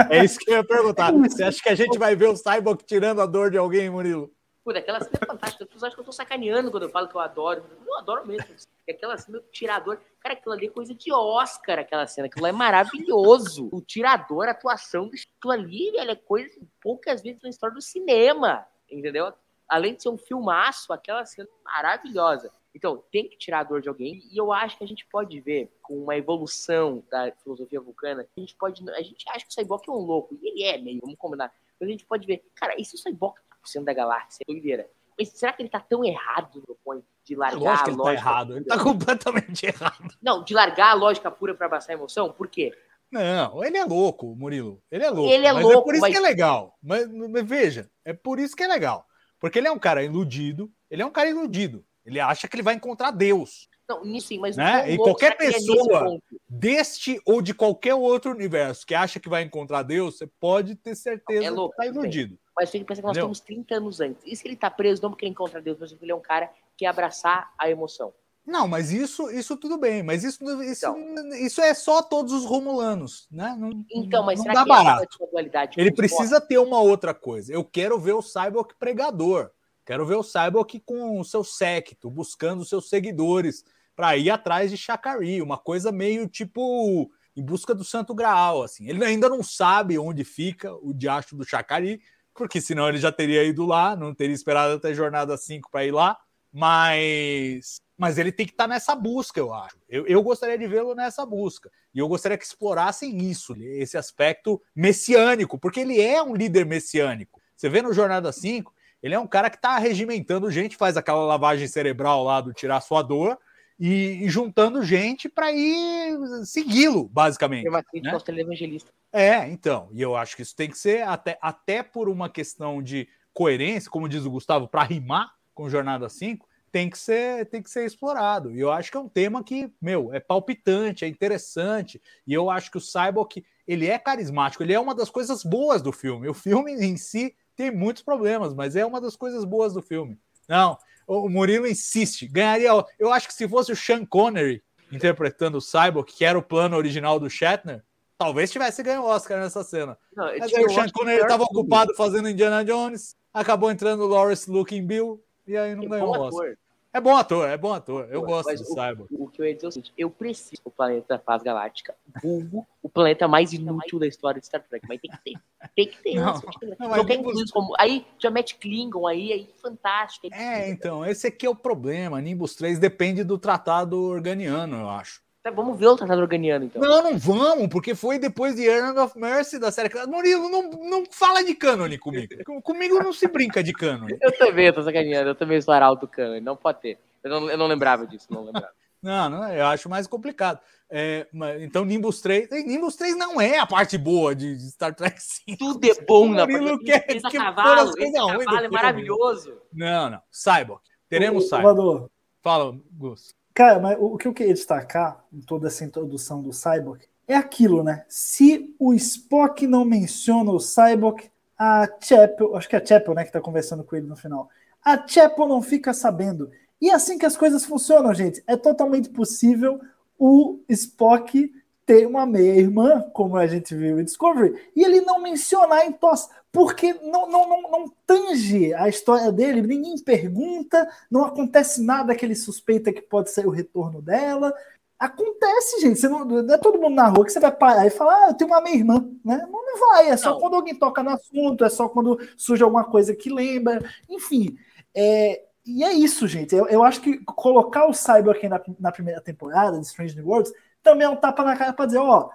é isso que eu ia perguntar. Você acha que a gente vai ver o Cyborg tirando a dor de alguém, Murilo? Pô, aquela cena é fantástica. As pessoas acham que eu tô sacaneando quando eu falo que eu adoro. Eu adoro mesmo. Aquela cena do tirador. Cara, aquilo ali é coisa de Oscar, aquela cena. Aquilo é maravilhoso. O tirador, a atuação do ali, velho, é coisa poucas vezes na história do cinema. Entendeu? Além de ser um filmaço, aquela cena é maravilhosa. Então, tem que tirar a dor de alguém, e eu acho que a gente pode ver, com uma evolução da filosofia vulcana, a gente pode. A gente acha que o Cyborg é um louco, e ele é meio, vamos combinar. Mas a gente pode ver, cara, e se o Cyborg tá por cento da galáxia? É doideira. Mas será que ele tá tão errado no ponto de largar Lógico a ele lógica? tá errado, ele tá completamente errado. Não, de largar a lógica pura pra abraçar a emoção? Por quê? Não, ele é louco, Murilo. Ele é louco. Ele é mas louco, é por isso mas- que é legal. Mas, mas veja, é por isso que é legal. Porque ele é um cara iludido, ele é um cara iludido. Ele acha que ele vai encontrar Deus. Não, sim, mas Né? E qualquer é pessoa- ponto? Deste ou de qualquer outro universo que acha que vai encontrar Deus, você pode ter certeza É louco, que tá bem. iludido. Mas tem que pensar que nós Entendeu? estamos 30 anos antes. E se ele tá preso, não porque ele encontra Deus, mas porque ele é um cara que abraçar a emoção. Não, mas isso, isso tudo bem. Mas isso, isso, Então. isso é só todos os romulanos, né? Não, Então, mas não será dá que barato. é dualidade? Ele precisa ter uma outra coisa. Eu quero ver o Cyborg pregador. Quero ver o Cyborg com o seu séquito, buscando seus seguidores para ir atrás de Shakari, uma coisa meio tipo em busca do Santo Graal, assim. Ele ainda não sabe onde fica o diacho do Shakari, porque senão ele já teria ido lá, não teria esperado até jornada 5 para ir lá, mas mas ele tem que estar nessa busca, eu acho. Eu, eu gostaria de vê-lo nessa busca. E eu gostaria que explorassem isso, esse aspecto messiânico, porque ele é um líder messiânico. Você vê no Jornada 5, ele é um cara que está regimentando gente, faz aquela lavagem cerebral lá do tirar sua dor e, e juntando gente para ir segui-lo, basicamente. Né? aos televangelistas. É, então, e eu acho que isso tem que ser até, até por uma questão de coerência, como diz o Gustavo, para rimar com Jornada 5, tem que ser tem que ser explorado. E eu acho que é um tema que, meu, é palpitante, é interessante, e eu acho que o Cyborg, ele é carismático, ele é uma das coisas boas do filme. O filme em si tem muitos problemas, mas é uma das coisas boas do filme. Não, o Murilo insiste, ganharia, eu acho que se fosse o Sean Connery interpretando o Cyborg, que era o plano original do Shatner, talvez tivesse ganho o Oscar nessa cena. Não, Mas aí o Sean Connery estava ocupado fazendo Indiana Jones, acabou entrando o Lawrence Looking Bill, e aí não é ganhou o Oscar. ator. É bom ator, é bom ator. Eu Pô, gosto do o- Cyborg. O que eu ia dizer é o seguinte: eu preciso do planeta Paz Galáctica, vulgo o planeta mais inútil da história de Star Trek, mas tem que ter. Tem que ter. Não, Não, não, quer Nimbus- como. Aí já mete Klingon aí, aí fantástico. aí É, então, esse aqui é o problema. Nimbus 3 depende do tratado organiano, eu acho. Tá, vamos ver o Tratado Organiano, então. Não, não vamos, porque foi depois de Errand of Mercy da série. Murilo, não, não fala de cânone comigo. Com- Comigo não se brinca de cânone. Eu também, eu tô sacaneando, eu também sou arauto do cano, não pode ter. Eu não, eu não lembrava disso, não lembrava. Não, não, eu acho mais complicado. É, mas- então, Nimbus 3. Nimbus 3 não é a parte boa de, Star Trek 5. Tudo é bom na Murilo parte- quer a que cavalo, esse cavalo é maravilhoso. Não, não. Cyborg. Teremos Cyborg. Fala, Gus. Cara, mas o que eu queria destacar em toda essa introdução do Cyborg é aquilo, né? Se o Spock não menciona o Cyborg, a Chapel, acho que é a Chapel, né, que tá conversando com ele no final, a Chapel não fica sabendo. E é assim que as coisas funcionam, gente. É totalmente possível o Spock ter uma meia-irmã, como a gente viu em Discovery, e ele não mencionar em TOS, porque não, não, não, não tange a história dele, ninguém pergunta, não acontece nada que ele suspeita que pode ser o retorno dela. Acontece, gente. Você não, não é todo mundo na rua que você vai parar e falar, ah, eu tenho uma meia-irmã, né? Não, não vai, é só Não. quando alguém toca no assunto, é só quando surge alguma coisa que lembra, enfim. É, e é isso, gente. Eu, eu acho que colocar o Cyborg na, na primeira temporada de Strange New Worlds também é um tapa na cara para dizer, ó,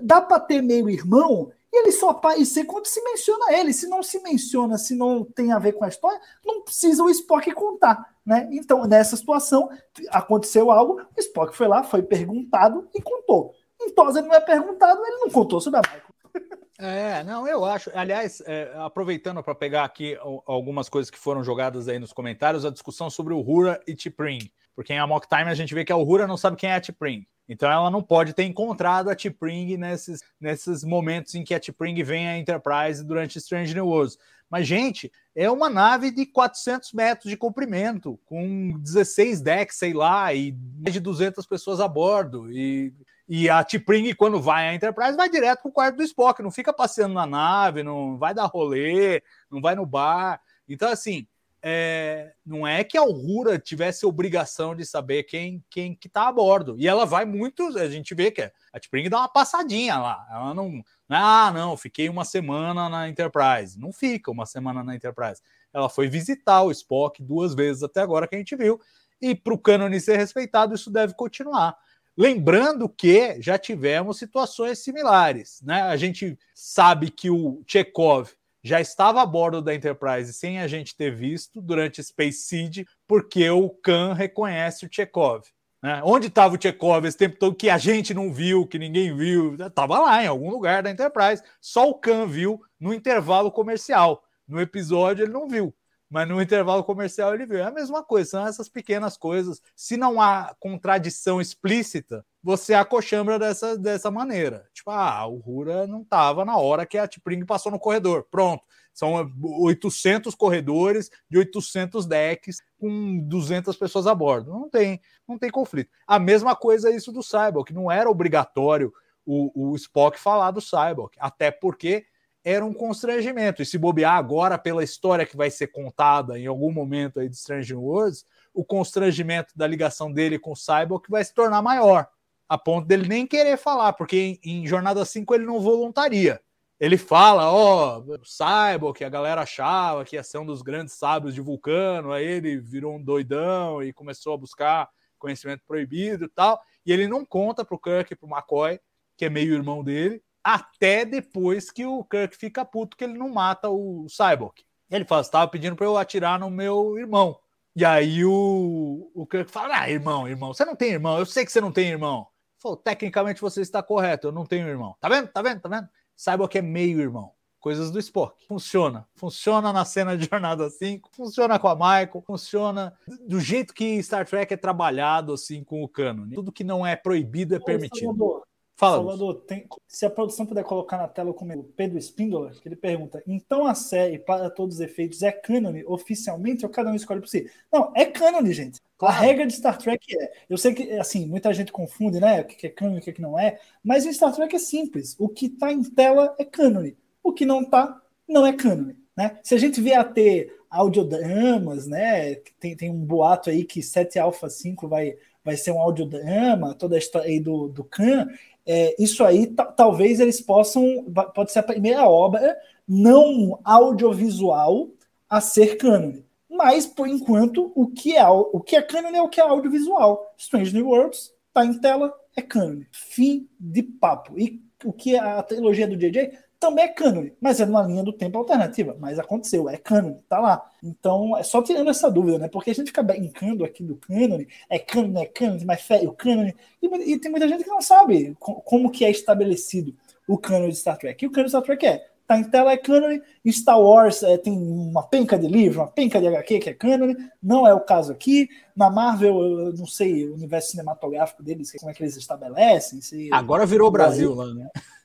dá para ter meio irmão e ele só aparecer quando se menciona ele. Se não se menciona, se não tem a ver com a história, não precisa o Spock contar, né? Então, nessa situação, aconteceu algo, o Spock foi lá, foi perguntado e contou. TOS ele não é perguntado, ele não contou sobre a Michael. É, não, eu acho. Aliás, é, aproveitando para pegar aqui al- algumas coisas que foram jogadas aí nos comentários, a discussão sobre o Hura e T'Pring. Porque em Amok Time a gente vê que a Uhura não sabe quem é a T'Pring. Então ela não pode ter encontrado a T'Pring nesses, nesses momentos em que a T'Pring vem à Enterprise durante Strange New Worlds. Mas, gente, é uma nave de 400 metros de comprimento, com 16 decks, sei lá, e mais de 200 pessoas a bordo. E, e a T'Pring, quando vai à Enterprise, vai direto pro quarto do Spock, não fica passeando na nave, não vai dar rolê, não vai no bar. Então, assim, é, não é que a Aurora tivesse obrigação de saber quem, quem que tá a bordo. E ela vai muito, a gente vê que a T'Pring dá uma passadinha lá. Ela não, ah, não, fiquei uma semana na Enterprise. Não fica uma semana na Enterprise. Ela foi visitar o Spock duas vezes até agora que a gente viu. E para o cânone ser respeitado, isso deve continuar. Lembrando que já tivemos situações similares, né? A gente sabe que o Chekhov já estava a bordo da Enterprise sem a gente ter visto durante Space Seed, porque o Khan reconhece o Chekhov. Né? Onde estava o Chekhov esse tempo todo que a gente não viu, que ninguém viu? Estava lá em algum lugar da Enterprise. Só o Khan viu no intervalo comercial. No episódio ele não viu, mas no intervalo comercial ele viu. É a mesma coisa, são essas pequenas coisas. Se não há contradição explícita, você acochambra dessa, dessa maneira. Tipo, ah, o Rura não estava na hora que a T'Pring passou no corredor. Pronto. São 800 corredores de 800 decks com 200 pessoas a bordo. Não tem, não tem conflito. A mesma coisa é isso do Cyborg, não era obrigatório o, o Spock falar do Cyborg, até porque era um constrangimento. E se bobear agora pela história que vai ser contada em algum momento aí de Strange Worlds, o constrangimento da ligação dele com o Cyborg vai se tornar maior, a ponto dele nem querer falar, porque em, em Jornada 5 ele não voluntaria. Ele fala, ó, oh, Cyborg, que a galera achava que ia ser um dos grandes sábios de Vulcano, aí ele virou um doidão e começou a buscar conhecimento proibido e tal, e ele não conta pro Kirk e pro McCoy, que é meio irmão dele, até depois que o Kirk fica puto que ele não mata o Cyborg. Ele fala, você tava pedindo para eu atirar no meu irmão. E aí o, o Kirk fala, ah, irmão, irmão, você não tem irmão, eu sei que você não tem irmão. Falou, tecnicamente você está correto, eu não tenho irmão. Tá vendo? Tá vendo? Tá vendo? Cyborg é meio irmão. Coisas do Spock. Funciona. Funciona na cena de Jornada 5, funciona com a Michael, funciona do jeito que Star Trek é trabalhado assim com o cânone. Tudo que não é proibido é permitido. Fala, Salvador tem- se a produção puder colocar na tela como o Pedro Espíndola, que ele pergunta: então a série, para todos os efeitos, é cânone oficialmente ou cada um escolhe por si? Não, é cânone, gente. A regra de Star Trek é. Eu sei que, assim, muita gente confunde, né? O que é cânone e o que não é. Mas em Star Trek é simples. O que tá em tela é cânone. O que não tá, não é cânone. Né? Se a gente vier a ter audiodramas, né? Tem, tem um boato aí que 7 Alpha 5 vai, vai ser um audiodrama, toda a história aí do, do Khan. É, isso aí ta- talvez eles possam. Pode ser a primeira obra não audiovisual a ser cânone. Mas, por enquanto, o que é, o que é cânone é o que é audiovisual. Strange New Worlds, tá em tela, é cânone. Fim de papo. E o que é a trilogia do JJ também é cânone, mas é numa linha do tempo alternativa. Mas aconteceu, é cânone, tá lá. Então, é só tirando essa dúvida, né? Porque a gente fica brincando aqui do cânone, é cânone, é cânone, mas fé, o cânone. E, e tem muita gente que não sabe co- como que é estabelecido o cânone de Star Trek. E o cânone de Star Trek é tá em tela é cânone, em Star Wars é, tem uma penca de livro, uma penca de HQ que é cânone, não é o caso aqui. Na Marvel, eu não sei o universo cinematográfico deles, como é que eles estabelecem. Se... Agora virou Brasil lá, né?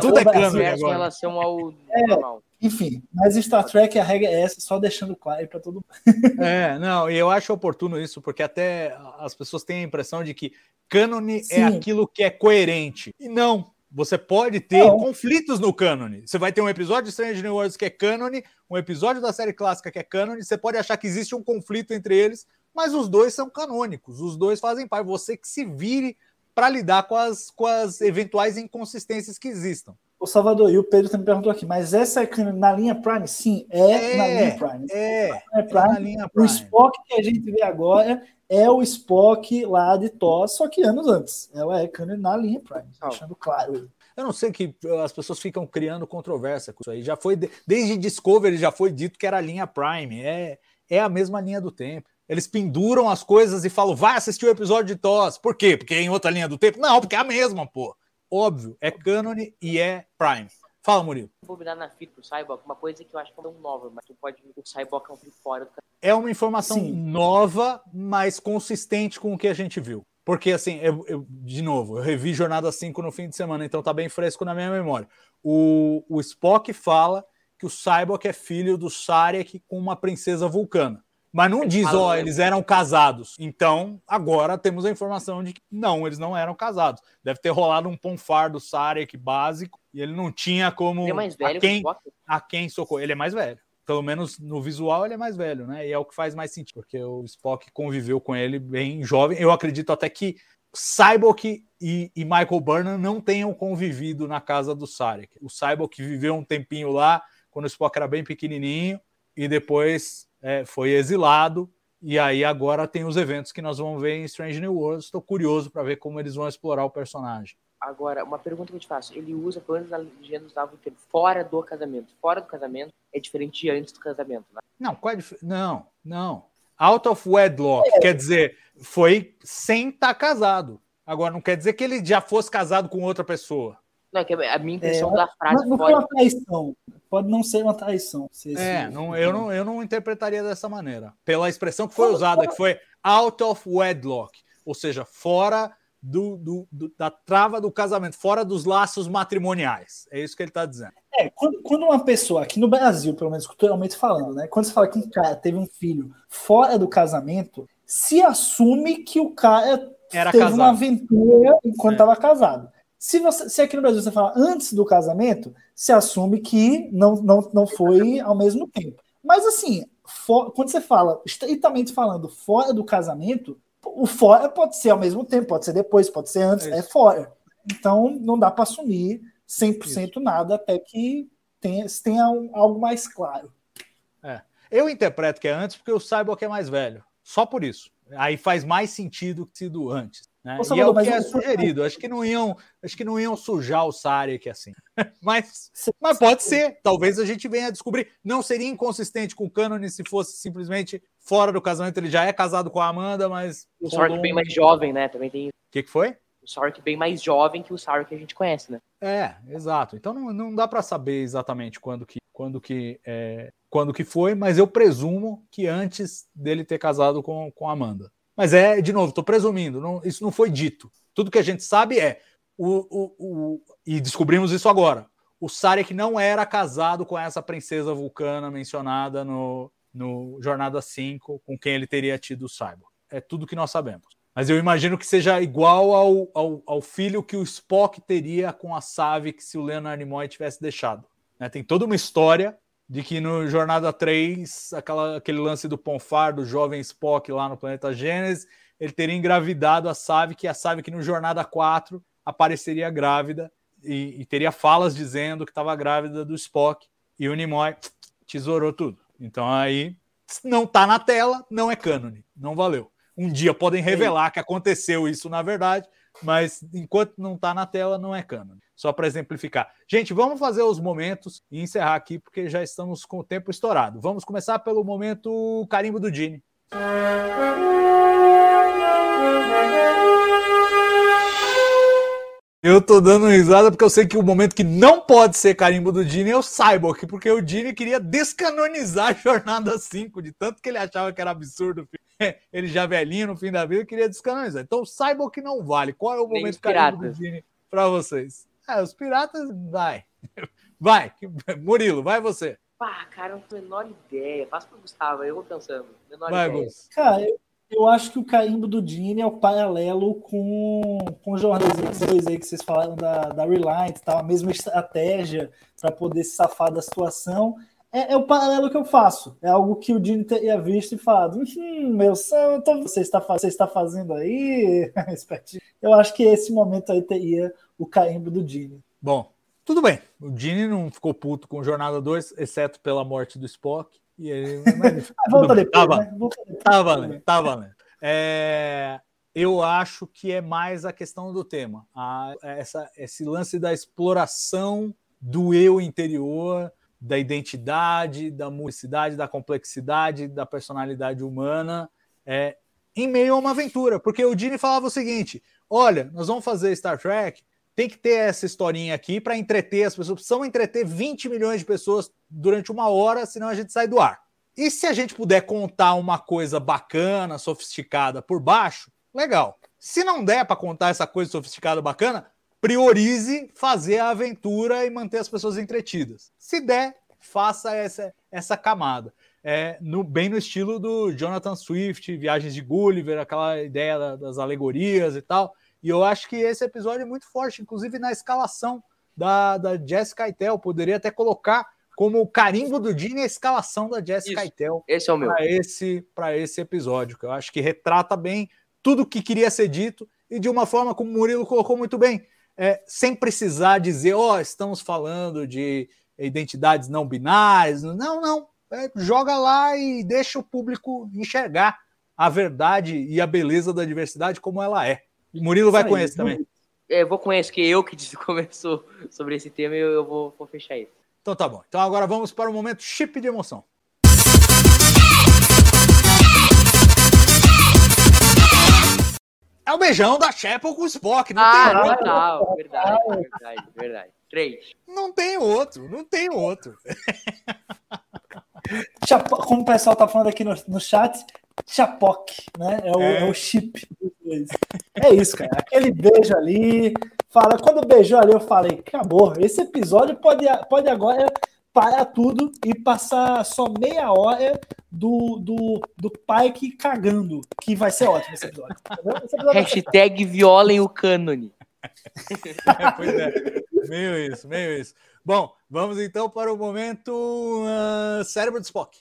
Tudo é o Brasil, cânone Universo em agora. relação ao É. normal. Enfim, mas Star Trek, a regra é essa, só deixando claro pra todo mundo. É, não, e eu acho oportuno isso, porque até as pessoas têm a impressão de que cânone é aquilo que é coerente. E não, você pode ter Não. conflitos no cânone. Você vai ter um episódio de Strange New Worlds que é cânone, um episódio da série clássica que é cânone, você pode achar que existe um conflito entre eles, mas os dois são canônicos, os dois fazem parte. Você que se vire para lidar com as, com as eventuais inconsistências que existam. O Salvador e o Pedro também perguntou aqui, mas essa é na linha Prime? Sim, é, É, na linha Prime. É, É é Prime. na linha O Prime. Spock que a gente vê agora é o Spock lá de Thor, só que anos antes. Ela é canon na linha Prime, deixando claro. Eu não sei que as pessoas ficam criando controvérsia com isso aí. Já foi de- desde Discovery já foi dito que era a linha Prime. É, é a mesma linha do tempo. Eles penduram as coisas e falam, vai assistir o episódio de TOS. Por quê? Porque é em outra linha do tempo? Não, porque é a mesma, pô. Óbvio, é cânone e é Prime. Fala, Murilo. Vou me dar na fita pro Cyborg, uma coisa que eu acho que é tão nova, mas tu pode. O Cyborg é um filme fora do canal. É uma informação Sim. nova, mas consistente com o que a gente viu. Porque, assim, eu, eu- de novo, eu revi Jornada 5 no fim de semana, então tá bem fresco na minha memória. O, o Spock fala que o Cyborg é filho do Sarek com uma princesa vulcana. Mas não diz, ó, mesmo. eles eram casados. Então, agora temos a informação de que não, eles não eram casados. Deve ter rolado um ponfar do Sarek básico e ele não tinha como. Ele é mais velho a que quem, Spock? a quem socorrer. Ele é mais velho. Pelo menos no visual ele é mais velho, né? E é o que faz mais sentido, porque o Spock conviveu com ele bem jovem. Eu acredito até que Cyborg e, e Michael Burnham não tenham convivido na casa do Sarek. O Cyborg viveu um tempinho lá, quando o Spock era bem pequenininho, e depois é, foi exilado. E aí agora tem os eventos que nós vamos ver em Strange New Worlds. Estou curioso para ver como eles vão explorar o personagem. Agora, uma pergunta que eu te faço. Ele usa, pelo menos na legenda, usava o termo fora do casamento. Fora do casamento é diferente de antes do casamento, né? Não, qual é a dif- Não, não. Out of wedlock quer dizer foi sem estar casado. Agora não quer dizer que ele já fosse casado com outra pessoa. Não, é que a minha impressão É, da frase Não, não foi fora. uma traição. Pode não ser uma traição. se- É, se- não, eu, não, eu não interpretaria dessa maneira. Pela expressão que foi usada, que foi out of wedlock, ou seja, fora do, do- do- da trava do casamento, fora dos laços matrimoniais. É isso que ele está dizendo. É, quando, quando uma pessoa, aqui no Brasil, pelo menos culturalmente falando, né? Quando você fala que um cara teve um filho fora do casamento, se assume que o cara Era teve casado. uma aventura enquanto É. estava casado. Se, você, se aqui no Brasil você fala antes do casamento, se assume que não, não, não foi ao mesmo tempo. Mas assim, for- quando você fala, estritamente falando, fora do casamento, o fora pode ser ao mesmo tempo, pode ser depois, pode ser antes, É é, fora. Então não dá para assumir 100% nada até que tenha, tenha um- algo mais claro. Eu interpreto que é antes porque o Cyborg é mais velho. Só por isso. Aí faz mais sentido que sido antes. Né? Ô, E é o que é sugerido. Acho que não iam, acho que não iam sujar o Sarek assim. mas, mas pode ser. Talvez a gente venha a descobrir. Não seria inconsistente com o cânone se fosse simplesmente fora do casamento. Ele já é casado com a Amanda, mas. O Sark rolou bem mais jovem, né? Também tem O que, que foi? o Sark bem mais jovem que o Sark que a gente conhece, né? É, exato. Então não, não dá para saber exatamente quando que, quando que, é, quando que foi, mas eu presumo que antes dele ter casado com, com a Amanda. Mas é, de novo, estou presumindo, não- isso não foi dito. Tudo que a gente sabe é, o, o, o- e descobrimos isso agora, o Sarek não era casado com essa princesa vulcana mencionada no, no Jornada 5, com quem ele teria tido o Cyborg. É tudo que nós sabemos. Mas eu imagino que seja igual ao, ao, ao filho que o Spock teria com a Savik se o Leonard Nimoy tivesse deixado. né? Tem toda uma história de que no Jornada 3, aquela, aquele lance do Ponfar, do jovem Spock lá no planeta Gênesis, ele teria engravidado a Savik, e a Savik no Jornada 4 apareceria grávida e, e teria falas dizendo que estava grávida do Spock, e o Nimoy tesourou tudo. Então aí, não tá na tela, não é cânone, não valeu. Um dia podem revelar que aconteceu isso na verdade, mas enquanto não está na tela, não é cânone. Só para exemplificar. Gente, vamos fazer os momentos e encerrar aqui, porque já estamos com o tempo estourado. Vamos começar pelo momento carimbo do Dini. Eu tô dando risada porque eu sei que o momento que não pode ser carimbo do Dini é o Cyborg, porque o Dini queria descanonizar a Jornada 5, de tanto que ele achava que era absurdo. Ele já velhinho no fim da vida queria descanonizar. Então o Cyborg não vale. Qual é o momento os carimbo do. Dini para vocês? É, os piratas, vai. Vai, Murilo, vai você. Pá, cara, não tenho a menor ideia. Passa pro Gustavo, eu vou pensando. Menor Vai, ideia. Gus. Cara, eu, eu acho que o carimbo do Gene é o paralelo com, com o jornalistas dois aí que vocês falaram da, da Reliant, tá? a mesma estratégia para poder se safar da situação. É, é o paralelo que eu faço. É algo que o Gene teria visto e falado: hum, meu santo, você está, você está fazendo aí? Eu acho que esse momento aí teria o carimbo do Gene. Bom, tudo bem. O Gene não ficou puto com Jornada 2, exceto pela morte do Spock. E ele, mas, Ah, Volta tudo bem, depois, tá, né? Volta depois. Tá valendo, tá valendo. É, eu acho que é mais a questão do tema. A- essa, esse lance da exploração do eu interior, da identidade, da musicidade, da complexidade, da personalidade humana, é, em meio a uma aventura. Porque o Gene falava o seguinte: olha, nós vamos fazer Star Trek, tem que ter essa historinha aqui para entreter as pessoas. Precisamos entreter 20 milhões de pessoas durante uma hora, senão a gente sai do ar. E se a gente puder contar uma coisa bacana, sofisticada por baixo, legal. Se não der para contar essa coisa sofisticada, bacana, priorize fazer a aventura e manter as pessoas entretidas. Se der, faça essa, essa camada. É, no, bem no estilo do Jonathan Swift, Viagens de Gulliver, aquela ideia da- das alegorias e tal. E eu acho que esse episódio é muito forte, inclusive na escalação da, da Jessica Keitel. Poderia até colocar como o carimbo do Dini a escalação da Jessica Isso. Keitel Esse é o meu. para esse, pra esse episódio, que eu acho que retrata bem tudo o que queria ser dito e de uma forma como o Murilo colocou muito bem, é, sem precisar dizer, ó, estamos falando de identidades não binárias. Não, não. É, joga lá e deixa o público enxergar a verdade e a beleza da diversidade como ela é. O Murilo vai com esse também. É, vou com esse, que eu que disse- começou sobre esse tema e eu, eu vou, vou fechar isso. Então tá bom. Então agora vamos para o momento chip de emoção. É o beijão da Chapel com o Spock. Não ah, tem outro. total. Verdade, verdade, verdade. Três. Não tem outro. Não tem outro. Como o pessoal tá falando aqui no, no chat, Chapoc, né? É o, É. é o chip dos dois. É isso, cara. Aquele beijo ali. Fala, quando beijou ali, eu falei, acabou. Esse episódio pode, pode agora parar tudo e passar só meia hora do, do, do Pike cagando, que vai ser ótimo esse episódio. Esse episódio Hashtag violem o cânone. pois é. Meio isso, meio isso. Bom, vamos então para o momento ah, cérebro de Spock.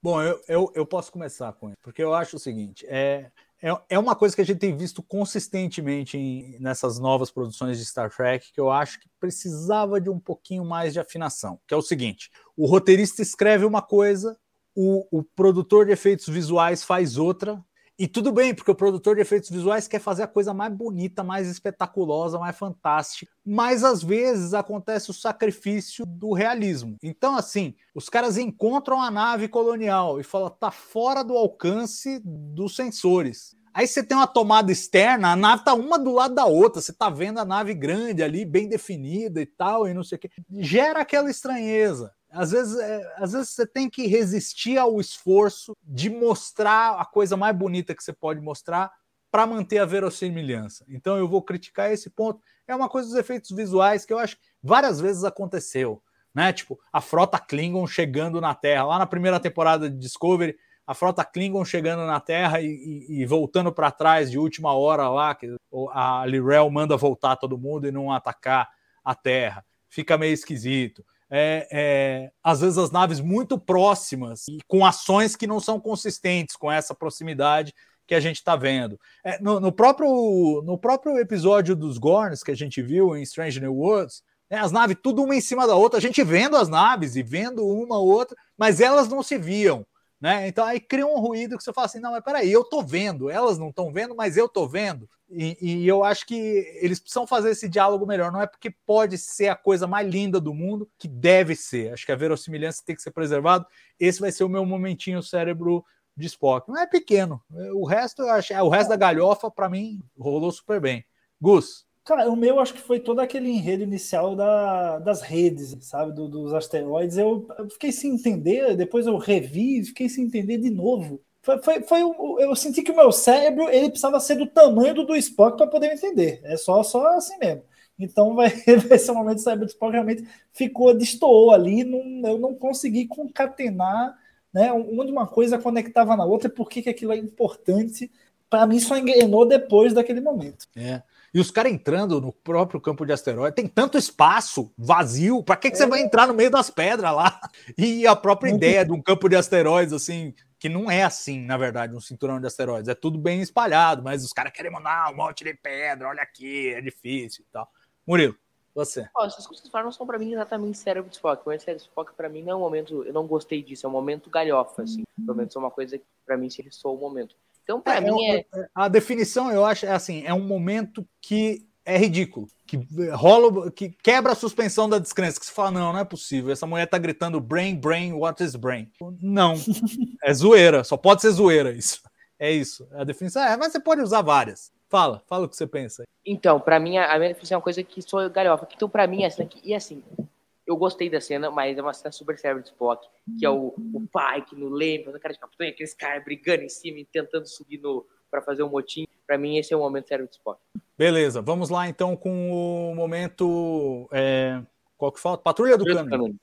Bom, eu, eu, eu posso começar com isso, porque eu acho o seguinte: é, é, é uma coisa que a gente tem visto consistentemente em- nessas novas produções de Star Trek, que eu acho que precisava de um pouquinho mais de afinação. Que é o seguinte: o roteirista escreve uma coisa, o, o produtor de efeitos visuais faz outra. E tudo bem, porque o produtor de efeitos visuais quer fazer a coisa mais bonita, mais espetaculosa, mais fantástica. Mas às vezes acontece o sacrifício do realismo. Então, assim, os caras encontram a nave colonial e falam, tá fora do alcance dos sensores. Aí você tem uma tomada externa, a nave tá uma do lado da outra, você tá vendo a nave grande ali, bem definida e tal, e não sei o quê. Gera aquela estranheza. Às vezes, é, às vezes você tem que resistir ao esforço de mostrar a coisa mais bonita que você pode mostrar para manter a verossimilhança. Então eu vou criticar esse ponto. É uma coisa dos efeitos visuais que eu acho que várias vezes aconteceu, né? Tipo, a frota Klingon chegando na Terra, lá na primeira temporada de Discovery, a frota Klingon chegando na Terra e, e- e voltando para trás de última hora lá, que a Lirel manda voltar todo mundo e não atacar a Terra. Fica meio esquisito. É, é, às vezes as naves muito próximas e com ações que não são consistentes com essa proximidade que a gente está vendo. É, no, no próprio, no próprio episódio dos Gorns que a gente viu em Strange New Worlds, né, as naves tudo uma em cima da outra, a gente vendo as naves e vendo uma outra, mas elas não se viam. Né? Então aí cria um ruído que você fala assim: não, mas peraí, eu tô vendo, elas não estão vendo, mas eu tô vendo. E, e eu acho que eles precisam fazer esse diálogo melhor. Não é porque pode ser a coisa mais linda do mundo que deve ser. Acho que a verossimilhança tem que ser preservado. Esse vai ser o meu momentinho cérebro de Spock. Não é pequeno. O resto, eu acho, o resto da galhofa, para mim, rolou super bem. Gus. Cara, o meu acho que foi todo aquele enredo inicial da, das redes, sabe, do- dos asteroides. Eu, eu fiquei sem entender, depois eu revi fiquei sem entender de novo. Foi, foi, foi eu senti que o meu cérebro ele precisava ser do tamanho do do Spock para poder entender. É só, só assim mesmo. Então vai, vai ser um momento que o cérebro do Spock realmente ficou, destoou ali. Não, eu não consegui concatenar né, onde uma coisa conectava na outra e por que, que aquilo é importante. Para mim, só engrenou depois daquele momento. É. E os caras entrando no próprio campo de asteroide, tem tanto espaço vazio, pra que, que você vai entrar no meio das pedras lá? E a própria ideia de um campo de asteroides, assim, que não é assim, na verdade, um cinturão de asteroides, é tudo bem espalhado, mas os caras querem mandar um monte de pedra, olha aqui, é difícil e tal. Murilo, você. Ó, essas coisas que não são pra mim exatamente cérebro de Spock. Momento cérebro de Spock pra mim não é um momento. Eu não gostei disso, é um momento galhofa, assim. Pelo menos é uma coisa que pra mim se ressoou o momento. Então, pra É, mim é. é- a definição, eu acho, é assim, é um momento que é ridículo, que rola, que quebra a suspensão da descrença, que você fala, não, não é possível, essa mulher tá gritando brain, brain, what is brain? Não, é zoeira, só pode ser zoeira isso. É isso, a definição é, mas você pode usar várias. Fala, fala o que você pensa. Então, pra mim, a minha definição é uma coisa que sou galhofa. Então, pra mim, essa daqui. E assim, eu gostei da cena, mas é uma cena super cérebro de Spock, que é o, o pai que no lembra, o cara de capitão, aqueles caras brigando em cima e tentando subir no, pra fazer o motim. Pra mim, esse é o momento cérebro de Spock. Beleza, vamos lá então com o momento, é, qual que falta? Patrulha do Cano.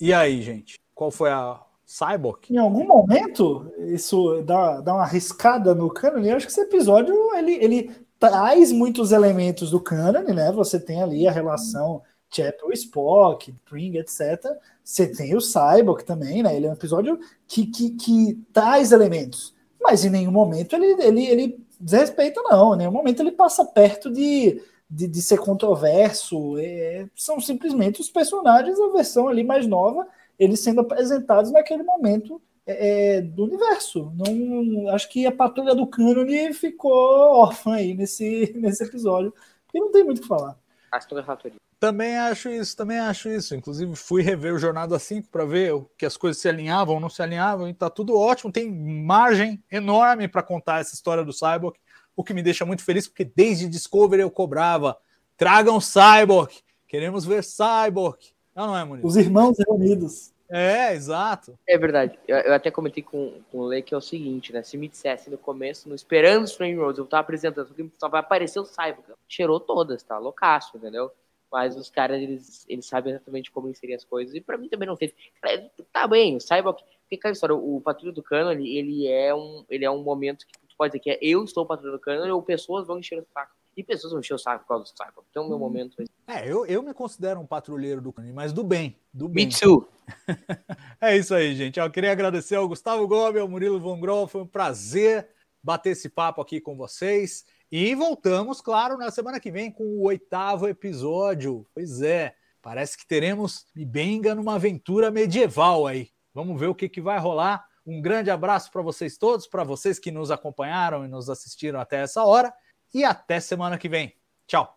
E aí, gente, qual foi a Cyborg? Em algum momento, isso dá, dá uma arriscada no canon. Eu acho que esse episódio ele, ele traz muitos elementos do canon, né? Você tem ali a relação Chapel Spock, Pring, etc. Você tem o Cyborg também, né? Ele é um episódio que, que, que traz elementos, mas em nenhum momento ele, ele, ele desrespeita, não. Em nenhum momento ele passa perto de, de, de ser controverso. É, são simplesmente os personagens, a versão ali mais nova, eles sendo apresentados naquele momento é, é, do universo. Não, acho que a patrulha do cânone ficou órfã aí nesse, nesse episódio. E não tem muito o que falar. Aston Factory. Também acho isso, também acho isso. Inclusive, fui rever o Jornada 5 para ver o- que as coisas se alinhavam ou não se alinhavam, e tá tudo ótimo. Tem margem enorme para contar essa história do Cyborg, o que me deixa muito feliz, porque desde Discovery eu cobrava: tragam Cyborg, queremos ver Cyborg. Não, não é, Muniz? Os irmãos reunidos. É, exato. É verdade. Eu, eu até comentei com, com o Lê que é o seguinte, né? Se me dissesse no começo, no Esperando Strange Roads, eu tava apresentando, só vai aparecer o Cyborg. Cheirou todas, tá? Loucaço, entendeu? Mas os caras, eles, eles sabem exatamente como inserir as coisas. E pra mim também não. Cara, tá bem, o Cyborg. Porque, cara, história, o Patrulha do Cano, ele, ele, é um, ele é um momento que tu pode dizer que é eu estou o Patrulha do Cano ou pessoas vão encher o saco. E pessoas vão encher o saco por causa do Cyborg. Então, meu momento. É, eu, eu me considero um patrulheiro do Cânone, mas do bem, do bem. Me too. É isso aí, gente. Eu queria agradecer ao Gustavo Gomes, ao Murilo Von Grol. Foi um prazer bater esse papo aqui com vocês. E voltamos, claro, na semana que vem com o oitavo episódio. Pois é, parece que teremos Mibenga numa aventura medieval aí. Vamos ver o que, que vai rolar. Um grande abraço para vocês todos, para vocês que nos acompanharam e nos assistiram até essa hora. E até semana que vem. Tchau.